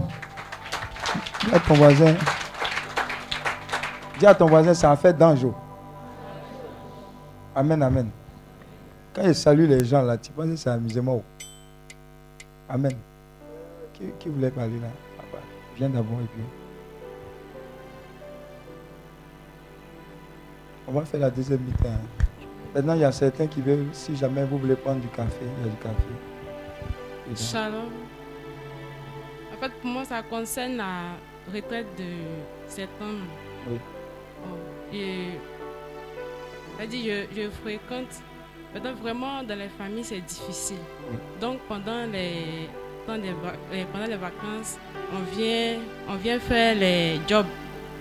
Dis à ton voisin, dis à ton voisin, c'est en fait dangereux. Amen, amen. Quand je salue les gens là, tu penses que c'est amusement. Amen. Qui, qui voulait parler là? Viens d'abord et puis. On va faire la deuxième mi-temps. Maintenant, il y a certains qui veulent, si jamais vous voulez prendre du café, il y a du café. Shalom. En fait, pour moi, ça concerne la retraite de cet homme. Oui. et, dit, je, je fréquente. Maintenant, vraiment, dans les familles, c'est difficile. Donc, pendant les, pendant les, pendant les vacances, on vient, on vient faire les jobs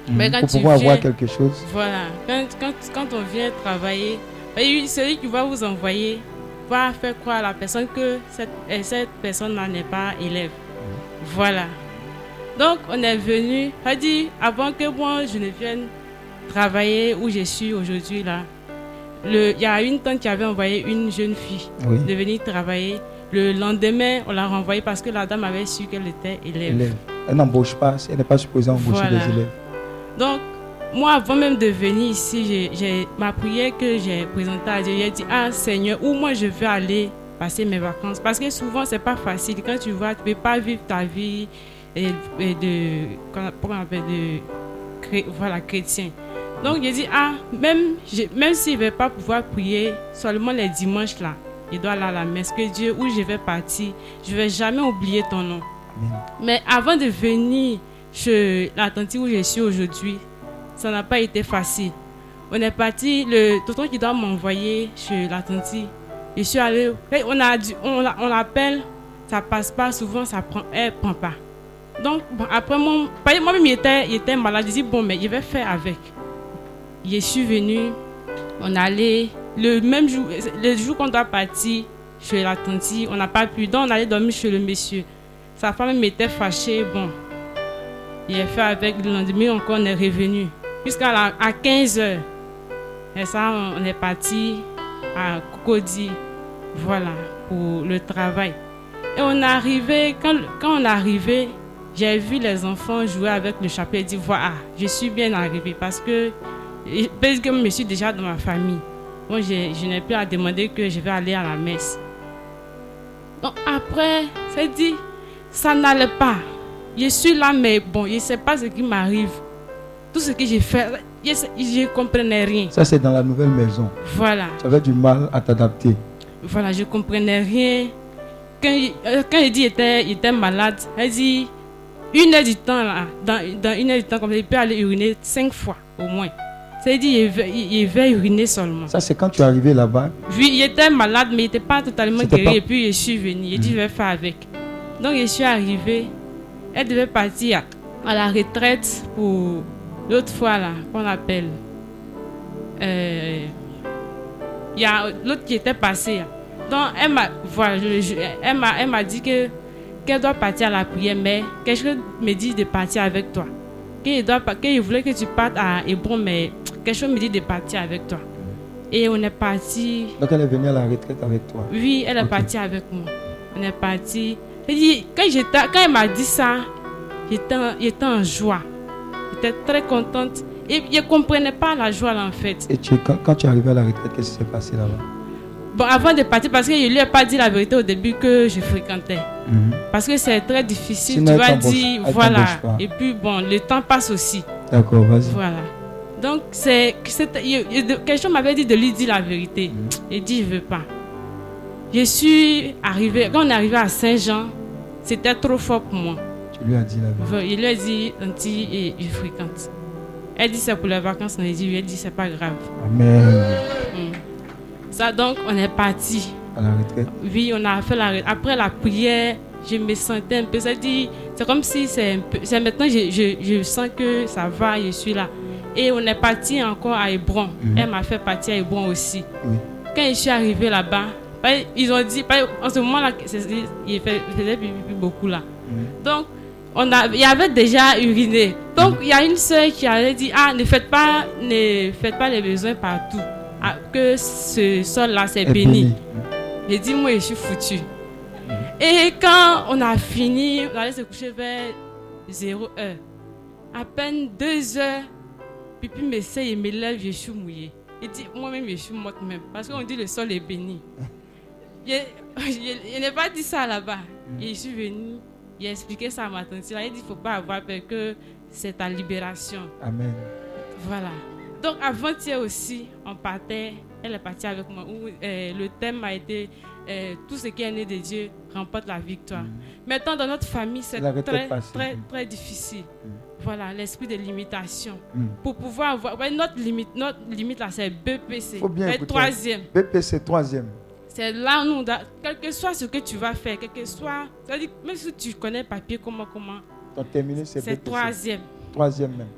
Mhm. Mais quand pour pouvoir avoir quelque chose. Voilà. Quand, quand, quand on vient travailler, celui qui va vous envoyer va faire croire à la personne que cette, eh, cette personne-là n'est pas élève. Mhm. Voilà. Donc, on est venu, a dit, avant que moi je ne vienne travailler où je suis aujourd'hui là, il y a une tante qui avait envoyé une jeune fille de venir travailler. Le lendemain, on l'a renvoyée parce que la dame avait su qu'elle était élève. Elle n'embauche pas, elle n'est pas supposée embaucher des élèves. Donc, moi, avant même de venir ici, j'ai ma prière que j'ai présentée à Dieu, j'ai dit, ah Seigneur, où moi je veux aller passer mes vacances? Parce que souvent, c'est pas facile. Quand tu vois, tu ne peux pas vivre ta vie et, de, comment on appelle, de, voilà, chrétien. Donc, j'ai dit, ah, même, même s'il ne va pas pouvoir prier seulement les dimanches là, il doit aller à la messe. Que Dieu, où je vais partir, je ne vais jamais oublier ton nom. Mais avant de venir chez la tante où je suis aujourd'hui, ça n'a pas été facile. On est parti, le tonton qui doit m'envoyer chez la tante, je suis allé, on a on, on l'appelle, ça passe pas souvent, ça prend, elle prend pas. Donc après mon, moi-même il était, il était malade, je dis bon mais je vais faire avec. Je suis venu, on allait le même jour, le jour qu'on doit partir chez la tante, on n'a pas pu, donc on allait dormir chez le monsieur. Sa femme m'était fâchée, bon, j'ai fait avec le lendemain, encore on est revenu. Jusqu'à à 15 h Et ça, on est parti à Cocody. Voilà, pour le travail. Et on est arrivé, quand, quand on est arrivé, j'ai vu les enfants jouer avec le chapeau et dit voilà, je suis bien arrivé parce que, parce que je suis déjà dans ma famille. Moi, je, je n'ai plus à demander que je vais aller à la messe. Donc après, c'est dit, ça n'allait pas. Je suis là, mais bon, je ne sais pas ce qui m'arrive. Tout ce que j'ai fait, je ne comprenais rien. Ça, c'est dans la nouvelle maison. Voilà. Tu avais du mal à t'adapter. Voilà, je ne comprenais rien. Quand, euh, quand il dit qu'il était, il était malade, elle dit une heure du temps, là, dans, dans une heure du temps, comme ça, il peut aller uriner cinq fois au moins. Dit il il va uriner seulement. Ça, c'est quand tu es arrivé là-bas Oui, il était malade, mais il n'était pas totalement guéri. Et puis, je suis venu. Il dit, je vais faire avec. Donc, je suis arrivé. Elle devait partir à la retraite pour l'autre fois, là, qu'on appelle. Euh, il y a l'autre qui était passé. Donc, elle m'a voilà, elle m'a dit que qu'elle doit partir à la prière, mais quelqu'un me dit de partir avec toi. Qu'il doit, qu'il voulait que tu partes à Hébron, mais quelque chose me dit de partir avec toi. Et on est parti. Donc elle est venue à la retraite avec toi Oui, elle est partie avec moi. On est parti. quand, quand elle m'a dit ça, j'étais en, en joie. J'étais très contente. Et je ne comprenais pas la joie là, en fait. Et tu, quand, quand tu es arrivé à la retraite, qu'est-ce qui s'est passé là-bas? Bon, avant de partir, parce que je ne lui ai pas dit la vérité au début que je fréquentais. Mhm. Parce que c'est très difficile. tu vas dire, voilà. Et puis, bon, le temps passe aussi. D'accord, vas-y. Voilà. Donc, c'est, quelqu'un m'avait dit de lui dire la vérité. Mm. Il dit, je ne veux pas. Je suis arrivé, quand on est arrivé à Saint-Jean, c'était trop fort pour moi. Tu lui as dit la vérité Il lui a dit, dit et je fréquente. Elle dit, c'est pour les vacances. On a dit, elle dit, c'est pas grave. Amen. Mm. Ça, donc, on est parti. À la retraite Oui, on a fait la Après la prière, je me sentais un peu. Ça dit, c'est comme si c'est un peu. C'est maintenant, je, je, je sens que ça va, je suis là. Et on est parti encore à Hébron. Mhm. Elle m'a fait partir à Hébron aussi. Quand je suis arrivé là-bas, ils ont dit, en ce moment-là, il faisait beaucoup là. Mhm. Donc, on a, il y avait déjà uriné. Donc, il y a une soeur qui avait dit, ah, ne faites pas, ne faites pas les besoins partout. Ah, que ce sol-là, c'est béni. J'ai dit, moi, je suis foutu. Mhm. Et quand on a fini, on allait se coucher vers 0 heure. À peine 2 heures, puis, puis m'essaye et me lève, je suis mouillé. Il dit, moi-même, je suis morte même. Parce qu'on dit le sol est béni. Je, n'ai pas dit ça là-bas. Et je suis venu, il a expliqué ça à ma tante. Il a dit, il ne faut pas avoir peur que c'est ta libération. Amen. Voilà. Donc avant-hier aussi, on partait, elle est partie avec moi, où euh, le thème a été euh, tout ce qui est né de Dieu remporte la victoire. Mm. Maintenant, dans notre famille, c'est très, très, très difficile. Mm. Voilà, l'esprit de limitation. Mm. Pour pouvoir avoir. notre limite, notre limite là, c'est BPC. Faut bien troisième. BPC, troisième. C'est là, nous, quel que soit ce que tu vas faire, quel que soit. C'est-à-dire, même si tu connais papier, comment, comment. c'est troisième. Troisième même.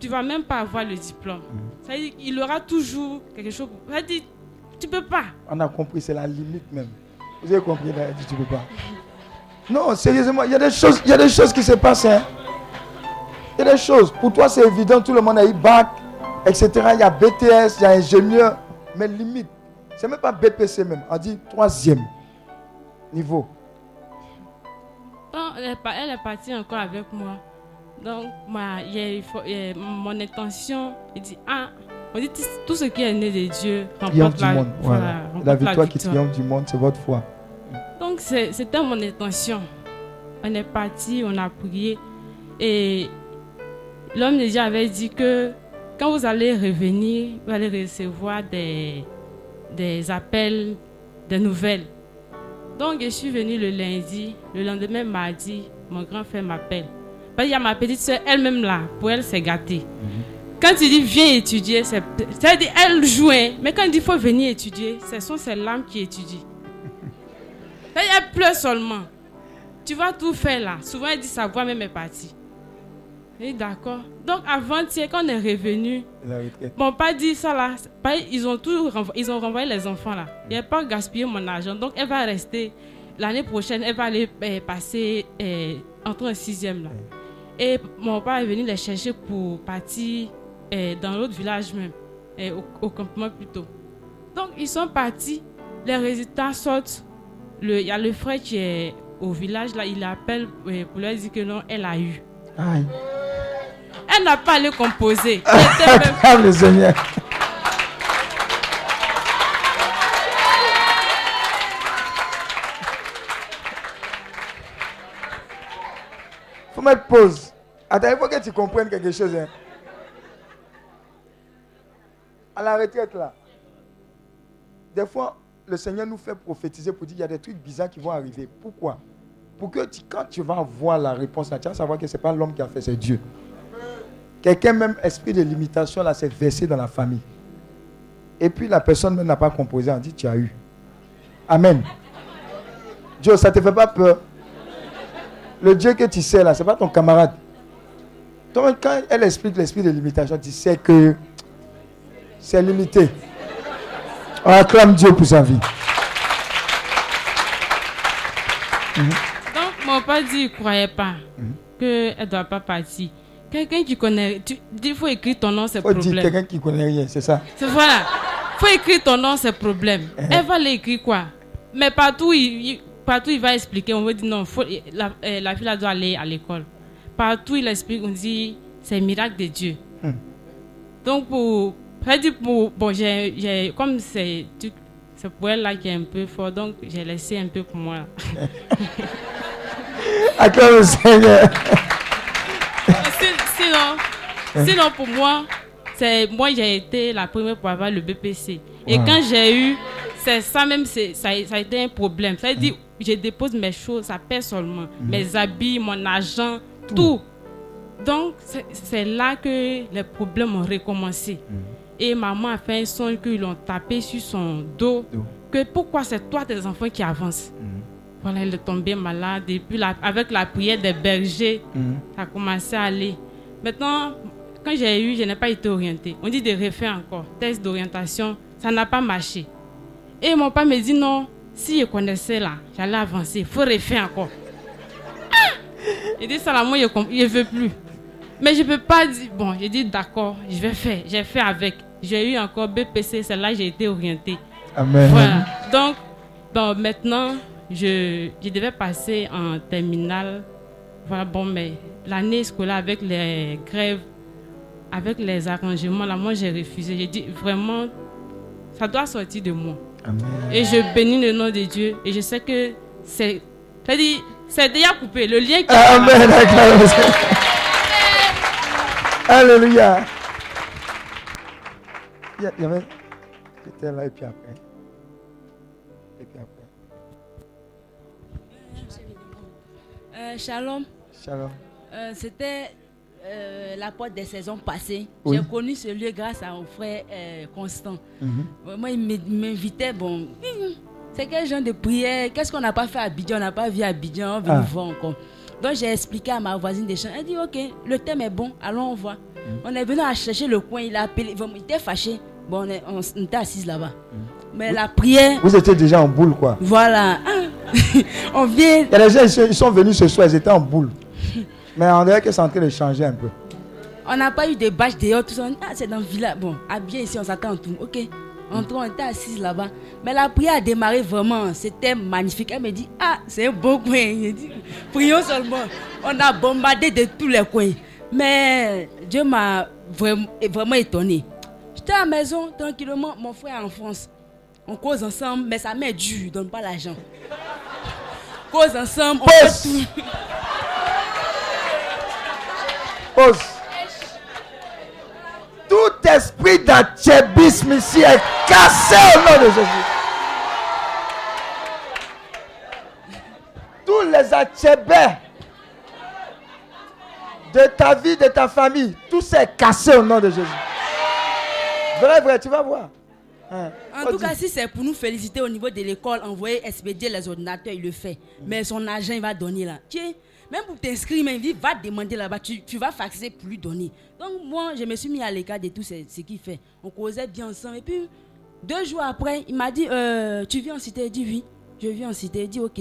Tu vas même pas avoir le diplôme. C'est-à-dire, il aura toujours quelque chose. C'est-à-dire, tu peux pas. On a compris, c'est la limite même. Vous avez compris, là, tu peux pas. Non, sérieusement, il y a des choses, il y a des choses qui se passent. Hein. Il y a des choses. Pour toi, c'est évident, tout le monde a eu bac, etc. Il y a BTS, il y a ingénieur. Mais limite, c'est même pas BPC même. On dit troisième niveau. elle, est, partie encore avec moi. Donc, ma, y a, mon intention, il dit, ah, on dit tout ce qui est né de Dieu remporte la, monde, la victoire qui triomphe du monde, c'est votre foi. Donc, c'était mon intention. On est parti, on a prié. Et l'homme de Dieu avait dit que quand vous allez revenir, vous allez recevoir des, des appels, des nouvelles. Donc, je suis venue le lundi. Le lendemain, mardi, mon grand frère m'appelle. Parce qu'il y a ma petite soeur, elle-même là, pour elle, c'est gâté. Mhm. Quand tu dis viens étudier, c'est-à-dire elle joue, mais quand il dit faut venir étudier, ce sont ses larmes qui étudient. Elle pleure seulement. Tu vas tout faire là. Souvent, elle dit sa voix même est partie. Oui, d'accord. Donc, avant-hier, quand on est revenu, mon père dit ça là. Ils ont, tout, ils ont renvoyé les enfants là. Il n'a pas gaspillé mon argent. Donc, elle va rester. L'année prochaine, elle va aller eh, passer, eh, entrer en sixième là. Et mon père est venu les chercher pour partir eh, dans l'autre village même, au, au campement plutôt. Donc, ils sont partis. Les résultats sortent il y a le frère qui est au village, là, il appelle pour lui dire que non, elle a eu. Aïe. Elle n'a pas le composer. Elle était même- le Seigneur. faut mettre pause. Attends, il faut que tu comprennes quelque chose. hein. À la retraite, là, des fois, le Seigneur nous fait prophétiser pour dire qu'il y a des trucs bizarres qui vont arriver. Pourquoi? Pour que quand tu vas voir la réponse, tu vas savoir que ce n'est pas l'homme qui a fait, c'est Dieu. Quelqu'un, même esprit de limitation, là, s'est versé dans la famille. Et puis la personne n'a pas composé, on dit tu as eu. Amen. Dieu, ça ne te fait pas peur. Le Dieu que tu sais là, ce n'est pas ton camarade. Donc, quand elle explique l'esprit de limitation, tu sais que c'est limité. On acclame Dieu pour sa vie. Mon père dit qu'il ne croyait pas Mhm. qu'elle ne doit pas partir. Quelqu'un qui connaît, tu il faut écrire ton nom, c'est problème. quelqu'un qui connaît rien, c'est ça. C'est voilà. faut écrire ton nom, c'est problème. Uh-huh. Elle va l'écrire quoi Mais partout il, il- partout, il va expliquer. On va dire non, faut, la, euh, la fille doit aller à l'école. Partout, il explique, on dit c'est miracle de Dieu. Hmm. Donc, pour. dit pour. Bon, j'ai, comme c'est. C'est pour elle là qui est un peu fort, donc j'ai laissé un peu pour moi. Acclame le Seigneur. Si- sinon, sinon, pour moi, c'est moi j'ai été la première pour avoir le BPC. Et Wow. quand j'ai eu, c'est ça même, c'est, ça, a- ça a été un problème. Ça veut dire, je dépose mes choses, ça perd seulement. Mes habits, mon argent, tout. Donc, c'est, là que les problèmes ont recommencé. Et maman a fait un son qu'ils l'ont tapé sur son dos. Que pourquoi c'est toi tes enfants qui avancent? Voilà, elle est tombée malade. Et puis, la- avec la prière des bergers, Mhm. ça a commencé à aller. Maintenant, quand j'ai eu, je n'ai pas été orientée. On dit de refaire encore. Test d'orientation, ça n'a pas marché. Et mon père me dit non, si je connaissais là, j'allais avancer. Il faut refaire encore. Ah! Il dit ça là, moi je ne veux plus. Mais je ne peux pas dire, bon, j'ai dit d'accord, je vais faire. J'ai fait avec. J'ai eu encore BPC, c'est là que j'ai été orientée. Amen. Voilà. Donc, bon, maintenant, je, je devais passer en terminale. Voilà, bon, mais l'année scolaire avec les grèves, avec les arrangements, là, moi, j'ai refusé. J'ai dit, vraiment, ça doit sortir de moi. Amen. Et je bénis le nom de Dieu. Et je sais que c'est. C'est-à-dire, c'est déjà coupé. Le lien qui. Amen. Alléluia. Il y avait. J'étais là et puis après. Euh, shalom. Shalom. Euh, C'était euh, la porte des saisons passées. Oui. J'ai connu ce lieu grâce à mon frère Constant. Mhm. Moi, il m'in- m'invitait, bon, c'est quel genre de prière? Qu'est-ce qu'on n'a pas fait à Abidjan? On n'a pas vu à Abidjan, on veut Ah. voir encore. Donc j'ai expliqué à ma voisine des champs. Elle dit, ok, le thème est bon, allons on voit. On est venu à chercher le coin, il a appelé, il était fâché. Bon, on, est- on s- on était assis là-bas. Mais la prière, Vous étiez déjà en boule, quoi. voilà. Ah. on vient, Il y a des gens, ils sont- venus ce soir, ils étaient en boule. Mais on dirait que c'est en train de changer un peu. On n'a pas eu de bâches dehors, tout ça. Ah, c'est dans le village. Bon, à bien ici, on s'attend en tout. Ok. Entrons, on était assis là-bas. Mais la prière a démarré vraiment. C'était magnifique. Elle me dit, ah, c'est un beau coin. J'ai dit, prions seulement. On a bombardé de tous les coins. Mais Dieu m'a vraiment, vraiment étonné. J'étais à la maison, tranquillement. Mon frère est en France. On cause ensemble, mais sa main est dure. Donne pas l'argent. Cause ensemble, on fait tout. Pause. Tout esprit d'achébisme ici est cassé au nom de Jésus. Tous les achébés de ta vie, de ta famille, tout c'est cassé au nom de Jésus. Vrai, vrai, tu vas voir. En tout cas, si c'est pour nous féliciter au niveau de l'école, envoyer expédier les ordinateurs, il le fait. Mais son argent, il va donner là. Tiens, même pour t'inscrire, il va demander là-bas. Tu, tu vas faxer pour lui donner. Donc, moi, je me suis mis à l'écart de tout ce, ce qu'il fait. On causait bien ensemble. Et puis, deux jours après, il m'a dit euh, Tu viens en cité Il dit Oui. Je viens en cité. Il dit Ok.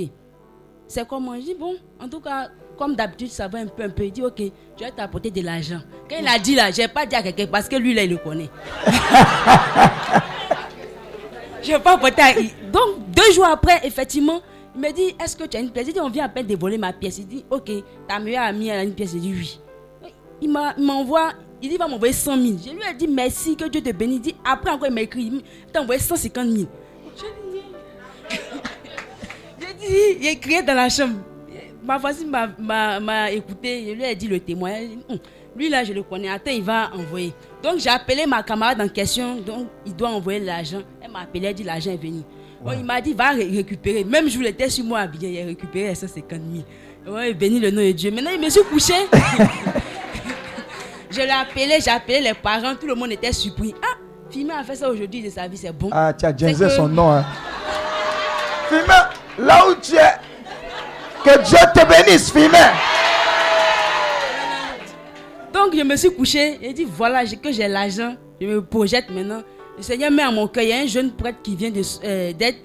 C'est comment Je dis Bon, en tout cas, comme d'habitude, ça va un peu, un peu. Il dit Ok, je vais t'apporter de l'argent. Quand il a dit là, je n'ai pas dit à quelqu'un parce que lui, là, il le connaît. Je vais pas apporter à- Donc, deux jours après, effectivement, Il me dit, est-ce que tu as une pièce? Il dit, on vient à peine de voler ma pièce. Il dit, ok, ta meilleure amie a une pièce. Il dit, oui. Il m'envoie, il dit, il va m'envoyer 100 000. Je lui ai dit, merci, que Dieu te bénisse. Il dit, après encore, il m'a écrit, il t'a envoyé 150 000. J'ai dit, il est crié dans la chambre. Ma voisine m'a- m'a m'a écouté, je lui ai dit le témoignage. Hum, Lui là, je le connais, attends, il va envoyer. Donc j'ai appelé ma camarade en question, donc il doit envoyer l'argent. Elle m'a appelé, elle dit l'argent est venu. Bon, il m'a dit, va ré- récupérer. Même il était sur moi bien, il a récupéré 150 000. Ouais, béni le nom de Dieu. Maintenant, il me suis couché. je l'ai appelé, j'ai appelé les parents, tout le monde était surpris. Ah, Fima a fait ça aujourd'hui de sa vie, c'est bon. Ah, tu as son nom. Hein. Fima, là où tu es, que Dieu te bénisse, Fima. Donc je me suis couché et dit voilà j'ai- que j'ai l'argent, je me projette maintenant. Le Seigneur met à mon cœur, il y a un jeune prêtre qui vient euh, d'être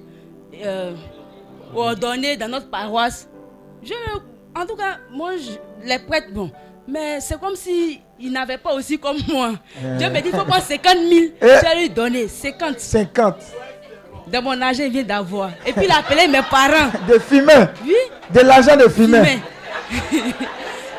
euh, ordonné dans notre paroisse. Je, en tout cas, moi, je- les prêtres, bon, mais c'est comme si il n'avait pas aussi comme moi. Euh. Dieu me dit, il faut prendre 50 000, Eh. je vais lui donner 50. 50. De mon argent, il vient d'avoir. Et puis il a appelé mes parents. De fumer. Oui. De l'argent de fumer. Fumer.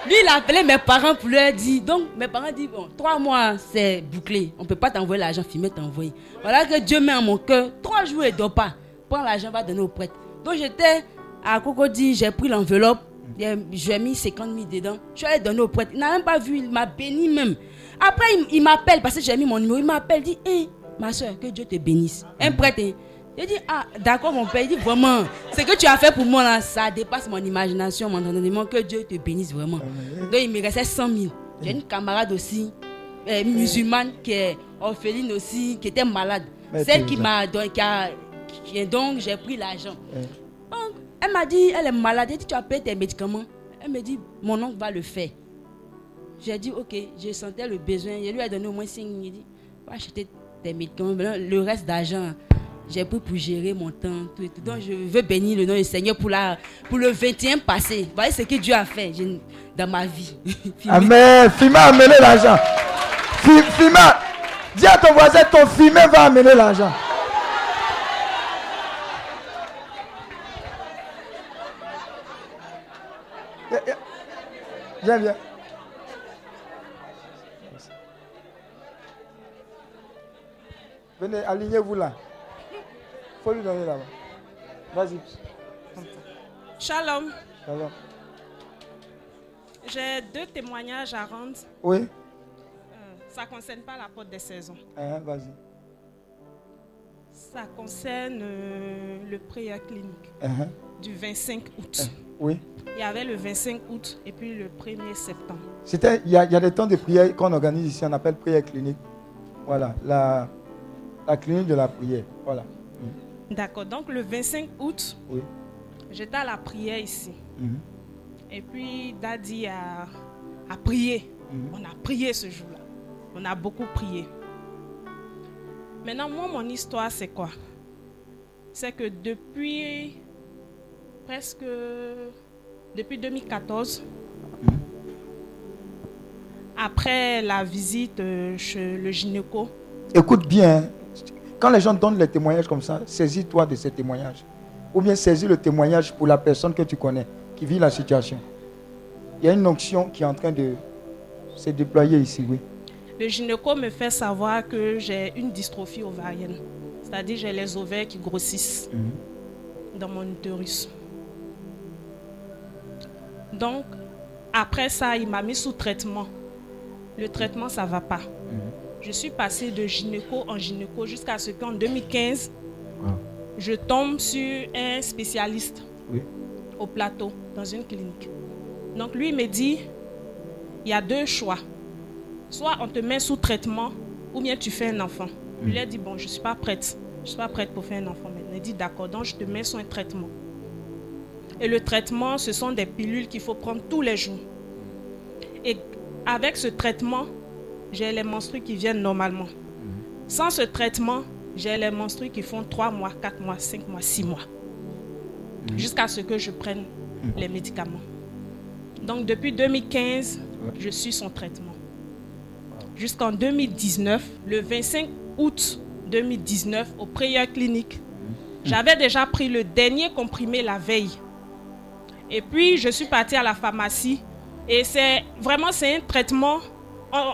Lui, il a appelé mes parents pour leur dire. Donc, mes parents disent bon, trois mois, c'est bouclé. On ne peut pas t'envoyer l'argent, filmer, t'envoyer. Voilà que Dieu met en mon cœur. Trois jours, ne dort pas. Prends l'argent, va donner au prêtre. Donc, j'étais à Cocody, j'ai pris l'enveloppe. j'ai- mis 50 000 dedans. Je suis donner au prêtre. Il n'a même pas vu, il m'a béni même. Après, il, il m'appelle parce que j'ai mis mon numéro. Il m'appelle, il dit Hé, ma soeur, que Dieu te bénisse. Un prêtre. J'ai dit, ah, d'accord, mon père. Il dit, vraiment, ce que tu as fait pour moi, là, ça dépasse mon imagination, mon entendement. Que Dieu te bénisse vraiment. Donc, il me restait 100 000. J'ai une camarade aussi, euh, musulmane, qui est orpheline aussi, qui était malade. Celle qui m'a donné, qui a, qui- donc, j'ai pris l'argent. Donc, elle m'a dit, elle est malade. Elle dit, tu as payé tes médicaments. Elle me dit, mon oncle va le faire. J'ai dit, ok, je sentais le besoin. Je lui ai donné au moins 5 000. Il dit, va acheter tes médicaments. Le reste d'argent, j'ai pris pour gérer mon temps. Tout et tout. Donc, je veux bénir le nom du Seigneur pour, pour le 21 passé. Voyez ce que Dieu a fait dans ma vie. Amen. Fima a amené l'argent. Fi- Fima, dis à ton voisin, ton Fima va amener l'argent. Eh, eh. Viens, viens. Venez, alignez-vous là. Faut lui donner là-bas. Vas-y. Shalom. Shalom. J'ai deux témoignages à rendre. Oui. Euh, ça ne concerne pas la porte des saisons. Hein, Vas-y. Ça concerne euh, le prière clinique Hein, du 25 août. Oui. Il y avait le 25 août et puis le 1er septembre. C'était, il y, a- il y a des temps de prière qu'on organise ici, on appelle prière clinique. Voilà, la, la clinique de la prière. Voilà. D'accord. Donc le 25 août, Oui. j'étais à la prière ici. Mhm. Et puis Daddy a, a prié. Mhm. On a prié ce jour-là. On a beaucoup prié. Maintenant, moi, mon histoire, c'est quoi? C'est que depuis presque... Depuis 2014, après la visite euh, chez le gynéco, Écoute bien, hein. Quand les gens donnent les témoignages comme ça, saisis-toi de ces témoignages. Ou bien saisis le témoignage pour la personne que tu connais, qui vit la situation. Il y a une onction qui est en train de se déployer ici, oui. le gynéco me fait savoir que j'ai une dystrophie ovarienne. C'est-à-dire j'ai les ovaires qui grossissent dans mon utérus. Donc, après ça, il m'a mis sous traitement. Le traitement, ça ne va pas. Je suis passée de gynéco en gynéco jusqu'à ce qu'en 2015, je tombe sur un spécialiste Oui. au plateau, dans une clinique. Donc, lui il me dit, il y a deux choix. Soit on te met sous traitement, ou bien tu fais un enfant. Je lui ai dit, bon, je ne suis pas prête. Je ne suis pas prête pour faire un enfant maintenant. Il dit, d'accord, donc je te mets sur un traitement. Et le traitement, ce sont des pilules qu'il faut prendre tous les jours. Et avec ce traitement, j'ai les menstrues qui viennent normalement. Sans ce traitement, j'ai les menstrues qui font 3 mois, 4 mois, 5 mois, 6 mois. Jusqu'à ce que je prenne les médicaments. Donc depuis 2015, je suis son traitement. Jusqu'en 2019, le 25 août 2019, au Prayer Clinique, J'avais déjà pris le dernier comprimé la veille. Et puis, je suis partie à la pharmacie. Et c'est vraiment, c'est un traitement.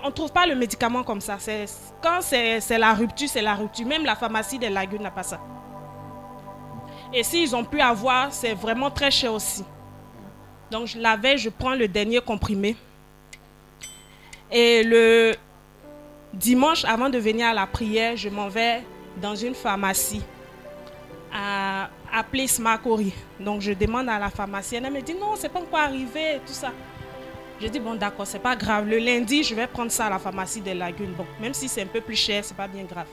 On ne trouve pas le médicament comme ça. Quand c'est, la rupture, c'est la rupture. Même la pharmacie des lagunes n'a pas ça. Et s'ils ont pu avoir, c'est vraiment très cher aussi. Donc, la veille, je prends le dernier comprimé. Et le dimanche, avant de venir à la prière, je m'en vais dans une pharmacie à appeler Smakori. Donc je demande à la pharmacienne, elle me dit non, c'est pas encore arrivé, tout ça. Je dis bon d'accord, c'est pas grave. Le lundi, je vais prendre ça à la pharmacie des lagunes. Bon, même si c'est un peu plus cher, c'est pas bien grave.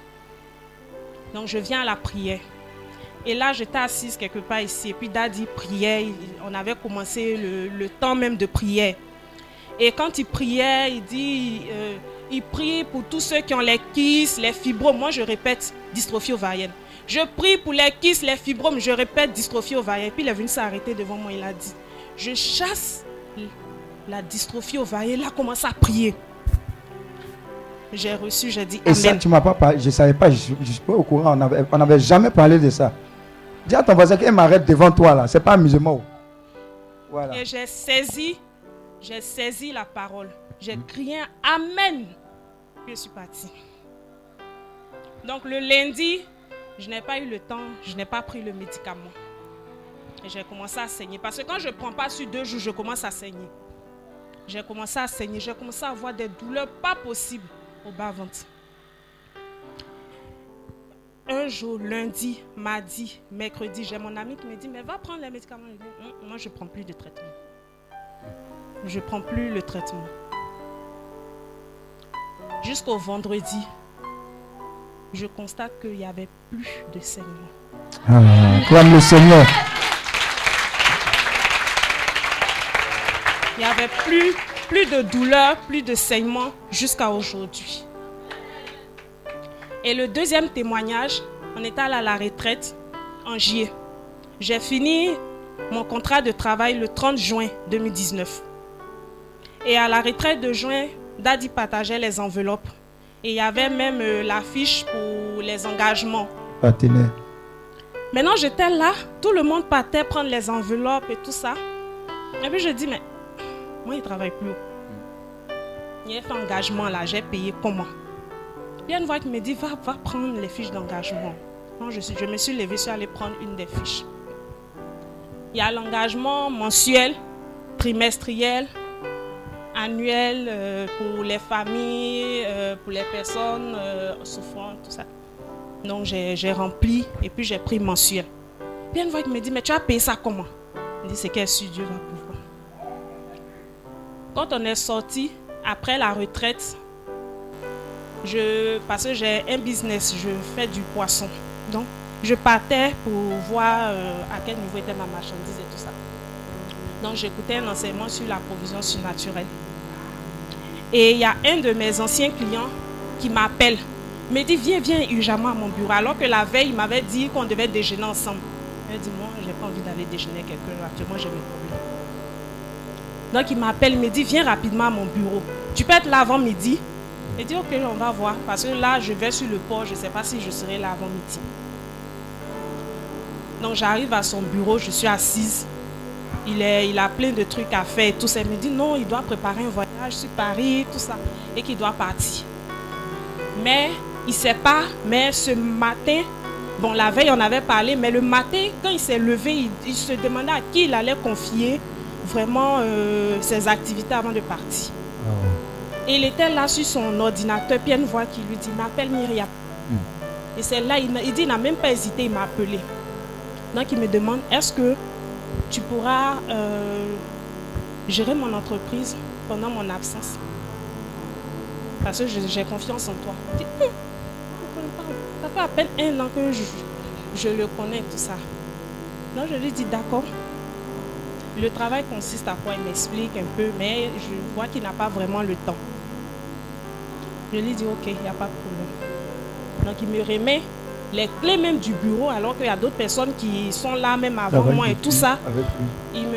Donc je viens à la prière. Et là, j'étais assise quelque part ici. Et puis Daddy priait. On avait commencé le, temps même de prière. Et quand il priait, il dit, euh, il prie pour tous ceux qui ont les kisses, les fibromes. Moi, je répète, dystrophie ovarienne. Je prie pour les kisses, les fibromes, je répète dystrophie ovarienne. Puis il est venu s'arrêter devant moi, il a dit, je chasse la dystrophie ovarienne. Il a commencé à prier. J'ai reçu, j'ai dit Et ça, tu m'as pas parlé, je ne savais pas, je ne suis pas au courant, on n'avait jamais parlé de ça. Dis à ton voisin qu'il m'arrête devant toi là, c'est pas amusement. Voilà. Et j'ai saisi, j'ai saisi la parole. J'ai hmm. crié Amen. Je suis parti. Donc le lundi, je n'ai pas eu le temps, je n'ai pas pris le médicament. Et j'ai commencé à saigner. Parce que quand je ne prends pas sur deux jours, je commence à saigner. J'ai commencé à saigner, j'ai commencé à avoir des douleurs pas possibles au bas-ventre. Un jour, lundi, mardi, mercredi, j'ai mon ami qui me dit, mais va prendre les médicaments. Hum, moi, je ne prends plus de traitement. Je ne prends plus le traitement. Jusqu'au vendredi, je constate qu'il n'y avait plus de saignement. Ah, comme le Seigneur. Il n'y avait plus, plus de douleur, plus de saignement jusqu'à aujourd'hui. Et le deuxième témoignage, on est allé à la retraite en juillet. J'ai fini mon contrat de travail le 30 juin 2019. Et à la retraite de juin, Daddy partageait les enveloppes et il y avait même euh, l'affiche pour les engagements. Maintenant, j'étais là, tout le monde partait prendre les enveloppes et tout ça. Et puis je dis, mais moi, il travaille plus. Il y a fait engagement là, j'ai payé comment? Il y a une voix qui me dit, va, va prendre les fiches d'engagement. Je, je me suis levée, je suis allée prendre une des fiches. Il y a l'engagement mensuel, trimestriel, annuel euh, pour les familles, euh, pour les personnes euh, souffrantes, tout ça. Donc j'ai rempli et puis j'ai pris mensuel. Puis une voix qui me dit, mais tu as payé ça comment? Il dit, c'est qu'elle su Dieu va pouvoir. Quand on est sorti, après la retraite, parce que j'ai un business, je fais du poisson. Donc, je partais pour voir à quel niveau était ma marchandise et tout ça. Donc, j'écoutais un enseignement sur la provision surnaturelle. Et il y a un de mes anciens clients qui m'appelle, me dit Viens, viens urgemment à mon bureau. Alors que la veille, il m'avait dit qu'on devait déjeuner ensemble. Il dit Moi, je n'ai pas envie d'aller déjeuner quelqu'un. Actuellement, j'ai mes problèmes. Donc, il m'appelle, il me dit Viens rapidement à mon bureau. Tu peux être là avant midi? Il dit Ok, on va voir. Parce que là, je vais sur le port. Je ne sais pas si je serai là avant midi. Donc, j'arrive à son bureau. Je suis assise il, est, il a plein de trucs à faire tout ça. Il me dit non, il doit préparer un voyage sur Paris, tout ça, et qu'il doit partir. Mais il ne sait pas, mais ce matin, bon, la veille on avait parlé, mais le matin, quand il s'est levé, il, se demandait à qui il allait confier vraiment euh, ses activités avant de partir. Et il était là sur son ordinateur, puis il y a une voix qui lui dit, m'appelle Myriam. Hmm. Et c'est là, il, il dit, il n'a même pas hésité, il m'a appelé. Donc il me demande, est-ce que tu pourras euh, gérer mon entreprise pendant mon absence? Parce que j'ai confiance en toi. Hum, ça fait à peine un an que je, le connais, tout ça. Donc je lui dis d'accord. Le travail consiste à quoi? Il m'explique un peu, mais je vois qu'il n'a pas vraiment le temps. Je lui dis ok, il n'y a pas de problème. Donc il me remet les clés même du bureau, alors qu'il y a d'autres personnes qui sont là même avant moi et tout ça. Il me,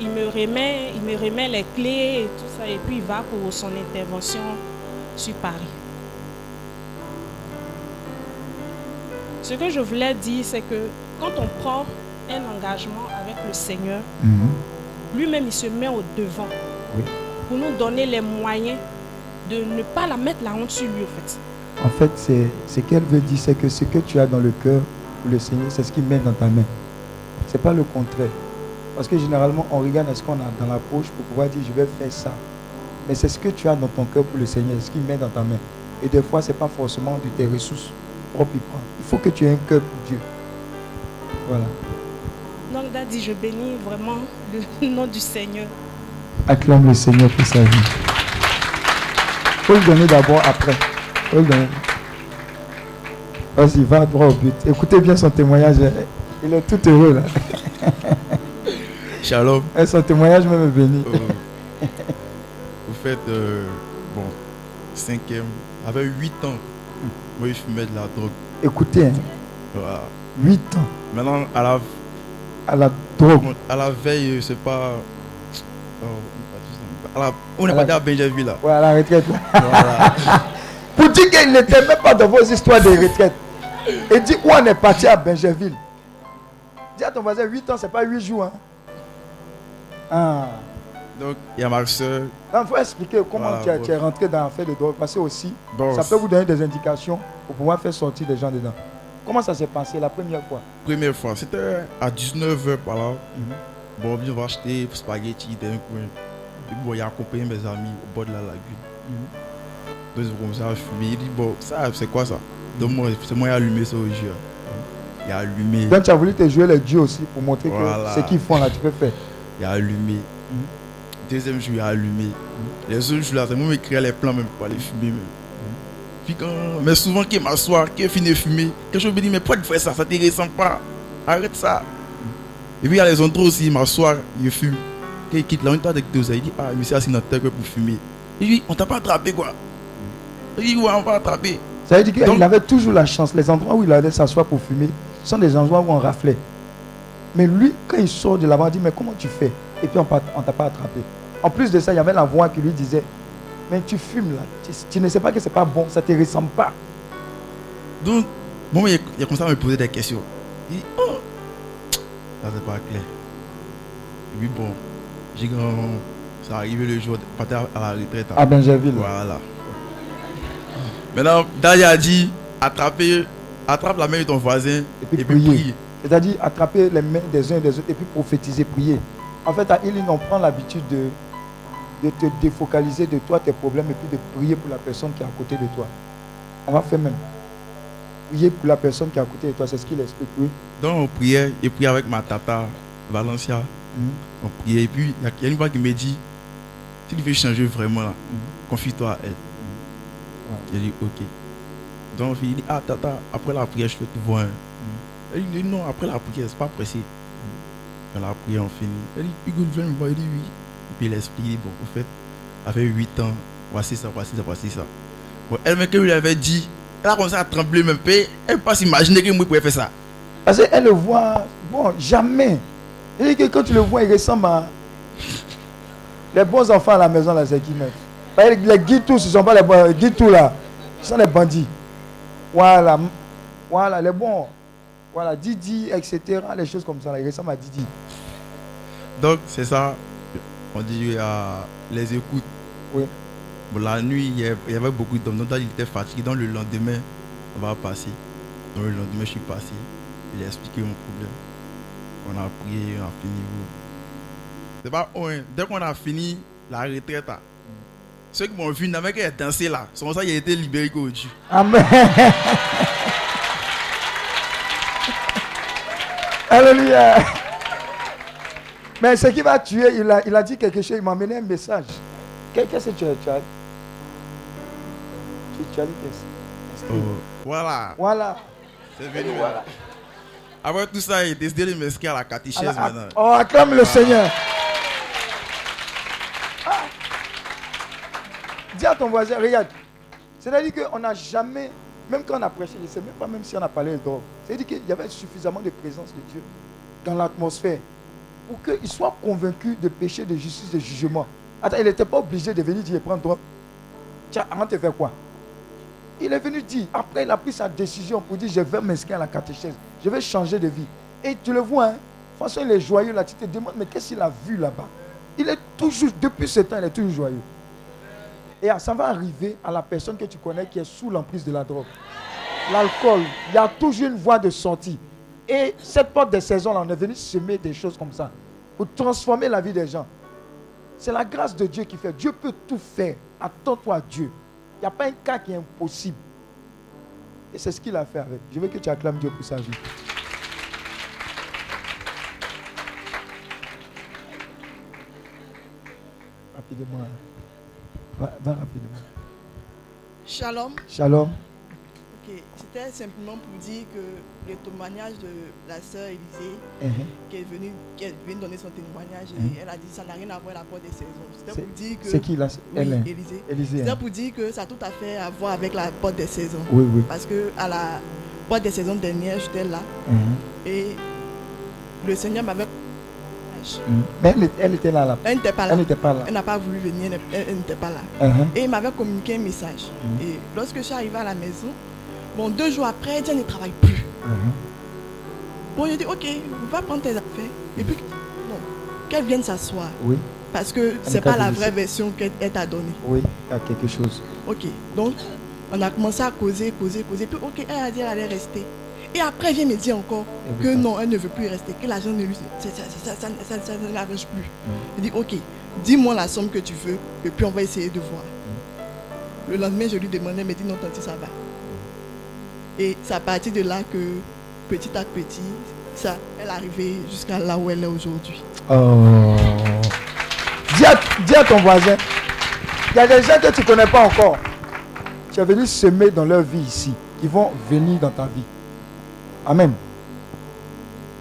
il, me, remet, il me remet les clés et tout ça, et puis il va pour son intervention sur Paris. Ce que je voulais dire, c'est que quand on prend un engagement avec le Seigneur, Mhm. lui-même, il se met au devant Oui. pour nous donner les moyens de ne pas la mettre la honte sur lui, en fait. En fait, c'est ce qu'elle veut dire, c'est que ce que tu as dans le cœur pour le Seigneur, c'est ce qu'il met dans ta main. C'est pas le contraire. Parce que généralement, on regarde ce qu'on a dans la poche pour pouvoir dire je vais faire ça. Mais c'est ce que tu as dans ton cœur pour le Seigneur, ce qu'il met dans ta main. Et des fois, ce n'est pas forcément de tes ressources propres. il faut que tu aies un cœur pour Dieu. Voilà. Donc, Daddy, je bénis vraiment le nom du Seigneur. Acclame le Seigneur pour sa vie. faut le donner d'abord après. faut le donner. Vas-y, va droit au but. Écoutez bien son témoignage. Il est tout heureux là. Shalom. Et son témoignage même est béni. Euh, Vous faites, euh, bon, cinquième, avec 8 ans, moi je fumais de la drogue. Écoutez, hein, Voilà. 8 ans Maintenant, à la, à la drogue. à la veille, c'est pas. oh, la- on est À pas à Benjerville là. Ouais, à la retraite. là. Voilà. Pour dire qu'il n'était même pas dans vos histoires de retraite. Et dit où on est parti à Benjerville. Dis à ton voisin, 8 ans, c'est pas 8 jours. Hein. Ah. Donc, il y a ma soeur. Il faut expliquer comment Voilà, tu, es, ouais. tu es rentré dans l'affaire de drogue. Parce que aussi, Bon, ça peut vous donner des indications pour pouvoir faire sortir des gens dedans. Comment ça s'est passé la première fois? Première fois, c'était à 19h par là. Mhm. Bon, on va acheter spaghetti d'un coin. Et puis, bon, il a accompagné mes amis au bord de la lagune. Mhm. Donc, ils ont commencé à fumer. Il dit, bon, ça, c'est quoi ça? Donc, moi, c'est moi qui ai allumé ça au jeu. Il a allumé. Donc tu as voulu te jouer les dieux aussi pour montrer Voilà. que ce qu'ils font là, tu peux faire. Il a allumé. Deuxième jour, il a allumé. Les autres jours là, c'est moi qui créais les plans même pour aller fumer. Même. Puis quand, mais souvent, qu'il m'assoit, qu'il finit de fumer, quelque chose me dit, mais pourquoi tu fais ça Ça ne te ressemble pas. Arrête ça. Et puis il y a les autres aussi, il m'assoit, il fume. Quand il quitte là, on est avec deux il dit, ah, monsieur assis dans terre pour fumer. Il dit, on t'a pas attrapé quoi Il dit, ouais, on va attraper. Ça veut dire qu'il avait toujours la chance. Les endroits où il allait s'asseoir pour fumer sont des endroits où on raflait. Mais lui, quand il sort de là-bas, il dit Mais comment tu fais? Et puis on ne t'a pas attrapé. En plus de ça, il y avait la voix qui lui disait Mais tu fumes là, tu, tu ne sais pas que c'est pas bon, ça ne te ressemble pas. Donc, bon, il, il a commencé à me poser des questions. Il dit, oh, ça c'est pas clair. Et puis bon, j'ai grand. Ça arrivé le jour de partir à la retraite. hein. À Benjerville. Voilà. Maintenant, Dali a dit, attraper, attrape la main de ton voisin Et puis prier. C'est-à-dire attraper les mains des uns et des autres et puis prophétiser, prier. En fait, à Healing, on prend l'habitude de, de te défocaliser de toi, tes problèmes, et puis de prier pour la personne qui est à côté de toi. On va faire même. Prier pour la personne qui est à côté de toi, c'est ce qu'il explique, oui. Donc on priait, et puis avec ma tata, Valencia, Mhm. on priait. Et puis il y a- a une fois qui me dit, si tu veux changer vraiment là, confie-toi à elle. J'ai dit, ok. Donc il dit, ah tata, après la prière, je peux te voir. Elle dit, non, après la prière, c'est pas pressé. Quand la prière, on finit. Elle dit, Hugo, viens me voir. Il dit, oui. Et puis il explique, il dit, bon, au fait, avec 8 ans, voici ça, voici ça, voici ça. Bon, elle-même, quand il lui avait dit, elle a commencé à trembler même peu. Elle ne peut pas s'imaginer que moi, pouvais faire ça. Parce qu'elle le voit, bon, jamais. Il dit que quand tu le vois, il ressemble à. Les bons enfants à la maison, là, c'est qui. Parce que Les guides tous, ce ne sont pas les bons. Les guides tous, là, ce sont les bandits. Voilà. Voilà, les bons. Voilà, Didi, etc. Les choses comme ça, là, ils ressemblent à Didi. Donc, c'est ça. On dit à les écoutes. Oui. Bon, la nuit, il y avait- beaucoup d'hommes. Donc, il était fatigué. Donc, le lendemain, on va passer. Donc, le lendemain, je suis passé. Il a expliqué mon problème. On a prié, on a fini. C'est pas hein. Dès qu'on a fini la retraite, là, ceux qui m'ont vu, n'avaient qu'à danser là. C'est comme ça qu'il a été libéré Dieu. Amen. Alléluia. Mais ce qui va tuer, il a, il a dit quelque chose, il m'a amené un message. Qu'est- Qu'est-ce que tu as, tu as, tu, tu as dit qu'est-ce Oh, voilà. Voilà. C'est venu. Voilà. Après tout ça, il a décidé de m'inscrire à la catéchèse maintenant. ac- oh, acclame le. Seigneur. Ah. Dis à ton voisin, regarde. C'est-à-dire qu'on n'a jamais, même quand on a prêché, je ne sais même pas même si on a parlé de drogue. C'est-à-dire qu'il y avait suffisamment de présence de Dieu dans l'atmosphère pour qu'il soit convaincu de péché, de justice, de jugement. Attends, il n'était pas obligé de venir dire prendre drogue. Tiens, avant de faire quoi? Il est venu dire, après il a pris sa décision pour dire, je vais m'inscrire à la catéchèse, je vais changer de vie. Et tu le vois, hein, François, il est joyeux là, tu te demandes, mais qu'est-ce qu'il a vu là-bas? Il est toujours, depuis ce temps, il est toujours joyeux. Et ça va arriver à la personne que tu connais qui est sous l'emprise de la drogue. L'alcool, il y a toujours une voie de sortie. Et cette porte des saisons, là, on est venu semer des choses comme ça pour transformer la vie des gens. C'est la grâce de Dieu qui fait. Dieu peut tout faire. Attends-toi à Dieu. Il n'y a pas un cas qui est impossible. Et c'est ce qu'il a fait avec. Je veux que tu acclames Dieu pour sa vie. Rapidement. Va, va rapidement. Shalom. Shalom. C'était simplement pour dire que le témoignage de la sœur Élisée, Mhm. qui, est venue, qui est venue donner son témoignage, Mhm. elle a dit ça n'a rien à voir avec la porte des saisons. C'était C'est- pour dire que. c'est qui, là Oui, Elle est- Élisée. Élisée, C'était hein. pour dire que ça a tout à fait à voir avec la porte des saisons. Oui, oui. Parce que à la porte des saisons dernière, j'étais là, Mhm. et le Seigneur m'avait. Mais elle, elle était là, là. Elle n'était pas là. Elle n'était pas là. Elle n'a pas voulu venir, elle- n'était pas là. Et il m'avait communiqué un message. Et lorsque je suis arrivée à la maison, bon, deux jours après, Dieu ne travaille plus. Mhm. Bon, j'ai dit, ok, va prendre tes affaires. Et puis, non, qu'elle vienne s'asseoir. Oui. Parce que c'est n'est pas la vraie version qu'elle elle t'a donnée. Oui, il y a quelque chose. Ok, donc on a commencé à causer, causer, causer. Puis, ok, elle a dit qu'elle allait rester. Et après, elle vient me dire encore Elle que non, elle ne veut plus rester, que l'argent ne lui. Ça, ça, ça, ça, ça, ça ne l'arrange plus. Mm. Je dis, ok, dis-moi la somme que tu veux, et puis on va essayer de voir. Mm. Le lendemain, je lui demandais, elle me dit, non, tante, ça va. Et c'est à partir de là que, petit à petit, ça, elle est arrivée jusqu'à là où elle est aujourd'hui. Oh. Dis à, dis à ton voisin, il y a des gens que tu ne connais pas encore. Tu es venu semer dans leur vie ici, qui vont venir dans ta vie. Amen.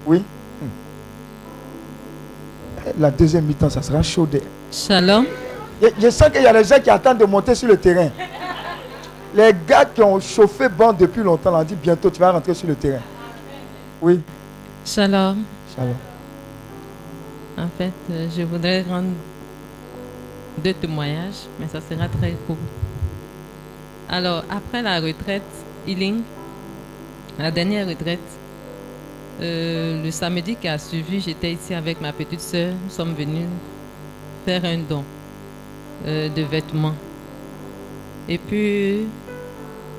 Oui. Hmm. La deuxième mi-temps, ça sera chaud. Shalom. Je, je sens qu'il y a des gens qui attendent de monter sur le terrain. Les gars qui ont chauffé bon depuis longtemps, on dit bientôt tu vas rentrer sur le terrain. Oui. Shalom. Shalom. En fait, euh, je voudrais rendre deux témoignages, mais ça sera très court. Alors, après la retraite, Healing, la dernière retraite, euh, le samedi qui a suivi, j'étais ici avec ma petite soeur. Nous sommes venus faire un don euh, de vêtements. Et puis,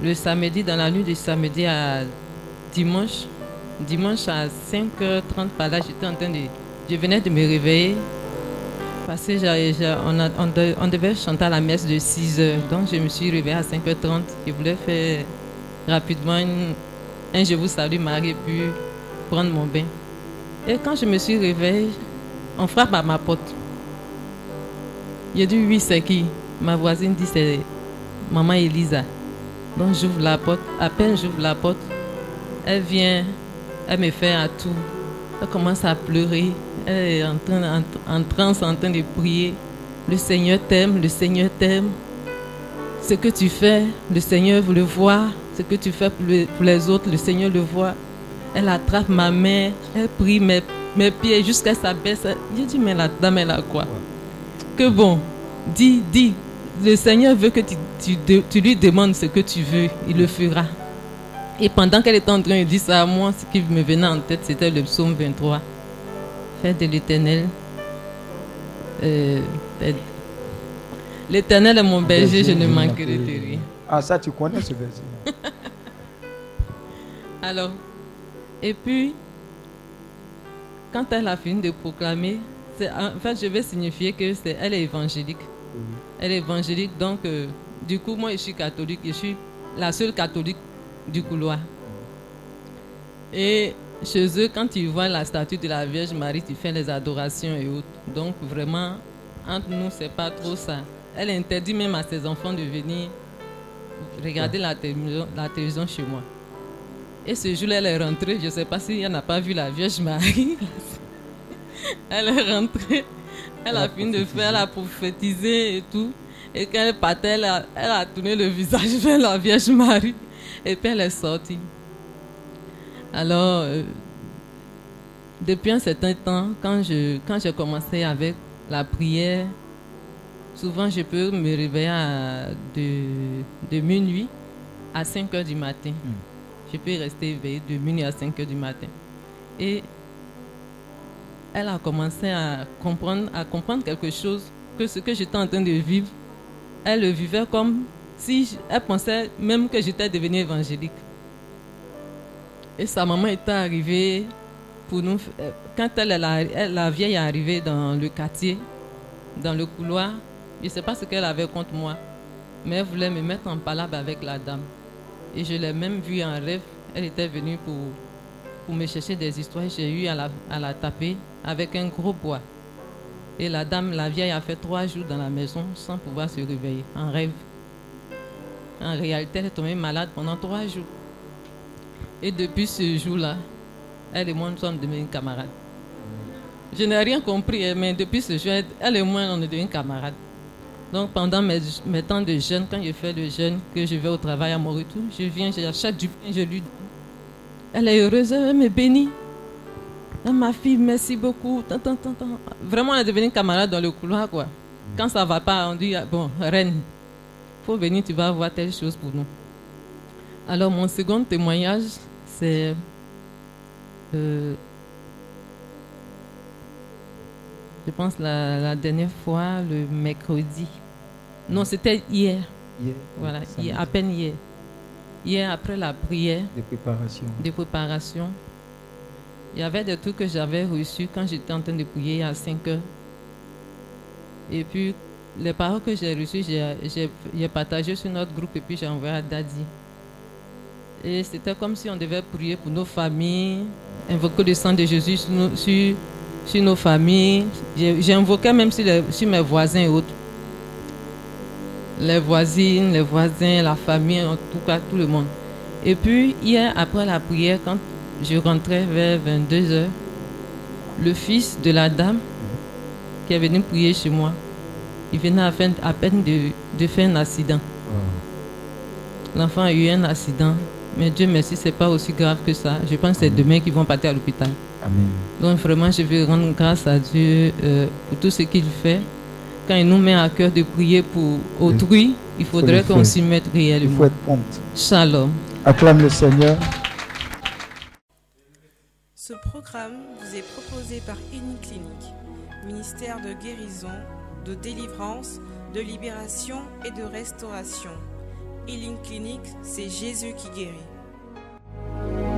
le samedi, dans la nuit du samedi à dimanche, dimanche à 5h30 par là, j'étais en train de... Je venais de me réveiller parce que on, devait chanter à la messe de 6h. Donc je me suis réveillée à 5h30. Je voulais faire rapidement un Je vous salue Marie puis prendre mon bain. Et quand je me suis réveillée, on frappe à ma porte. J'ai dit oui, c'est qui? Ma voisine dit c'est maman Elisa. Donc j'ouvre la porte. À peine j'ouvre la porte, elle vient, elle me fait à tout. Elle commence à pleurer. Elle est en, train, en, en transe, en train de prier. Le Seigneur t'aime, le Seigneur t'aime. Ce que tu fais, le Seigneur le voit. Ce que tu fais pour, le- pour les autres, le Seigneur le voit. Elle attrape ma main, elle prie mes, mes pieds jusqu'à sa baisse. J'ai dit, mais la dame, elle a quoi? Que bon, dis, dis. Le Seigneur veut que tu, tu de- tu lui demandes ce que tu veux, il le fera. Et pendant qu'elle était en train de dire ça à moi, ce qui me venait en tête, c'était le psaume 23. Fais de l'éternel. euh, fais- l'éternel est mon berger, je ne manquerai de rien. Ah, ça, tu connais ce verset. Alors, et puis, quand elle a fini de proclamer, c'est- en fait, je vais signifier que c'est elle est évangélique. Elle est évangélique, donc, euh, du coup, moi, je suis catholique, je suis la seule catholique du couloir. Et chez eux, quand ils voient la statue de la Vierge Marie, tu fais les adorations et autres. Donc, vraiment, entre nous, c'est pas trop ça. Elle interdit même à ses enfants de venir regarder la télévision, la chez moi. Et ce jour-là, elle est rentrée. Je ne sais pas si elle n'a pas vu la Vierge Marie. elle est rentrée. Elle a fini de faire, elle a prophétisé et tout. Et quand elle partait, elle a, elle a tourné le visage vers la Vierge Marie. Et puis elle est sortie. Alors, euh, depuis un certain temps, quand je quand j'ai commencé avec la prière, souvent je peux me réveiller à de, de minuit à 5 heures du matin. Je peux rester éveillée de minuit à 5 heures du matin. Et elle a commencé à comprendre, quelque chose, que ce que j'étais en train de vivre, elle le vivait comme si elle pensait même que j'étais devenue évangélique. Et sa maman était arrivée pour nous. euh, Quand elle, elle a- elle- la vieille est arrivée dans le quartier, dans le couloir, je ne sais pas ce qu'elle avait contre moi, mais elle voulait me mettre en palabre avec la dame. Et je l'ai même vue en rêve. Elle était venue pour, pour me chercher des histoires. J'ai eu à la, à la taper avec un gros bois. Et la dame, la vieille, a fait trois jours dans la maison sans pouvoir se réveiller, en rêve. En réalité, elle est tombée malade pendant trois jours. Et depuis ce jour-là, elle et moi, nous sommes devenus camarades. Je n'ai rien compris, hein, mais depuis ce jour, elle et moi, on est devenus camarades. Donc pendant mes, mes temps de jeûne, quand je fais le jeûne, que je vais au travail à mon retour, je viens, j'achète du pain, je lui donne. Elle est heureuse, elle me bénit. Ah, ma fille, merci beaucoup. Tant, tant, tant, tant. Vraiment, on est devenus camarades dans le couloir, quoi. Quand ça va pas, on dit, ah, bon, reine, faut venir, tu vas voir telle chose pour nous. Alors, mon second témoignage, c'est euh, je pense la, la dernière fois, le mercredi. Non, c'était hier. Hier, Voilà, hier, à peine hier. Hier, après la prière De préparation. de préparation, il y avait des trucs que j'avais reçus quand j'étais en train de prier à 5 heures. Et puis, les paroles que j'ai reçues, j'ai- partagé sur notre groupe et puis j'ai envoyé à Daddy. Et c'était comme si on devait prier pour nos familles, invoquer le sang de Jésus sur nos, sur, sur nos familles. J'ai j'ai invoqué même sur, les- sur mes voisins et autres. Les voisines, les voisins, la famille, en tout cas tout le monde. Et puis, hier, après la prière, quand je rentrais vers 22 heures, le fils de la dame qui est venu prier chez moi, il venait à peine, à peine de, de faire un accident. L'enfant a eu un accident, mais Dieu merci, c'est pas aussi grave que ça. Je pense que c'est demain qu'ils vont partir à l'hôpital. Amen. Donc vraiment, je veux rendre grâce à Dieu euh, pour tout ce qu'il fait. Quand il nous met à cœur de prier pour autrui, il faudrait qu'on s'y mette réellement. Il faut être prompt. Shalom. Acclame le Seigneur. Ce programme vous est proposé par Uniclinique, ministère de guérison, de délivrance, de libération et de restauration. Healing Clinic, c'est Jésus qui guérit.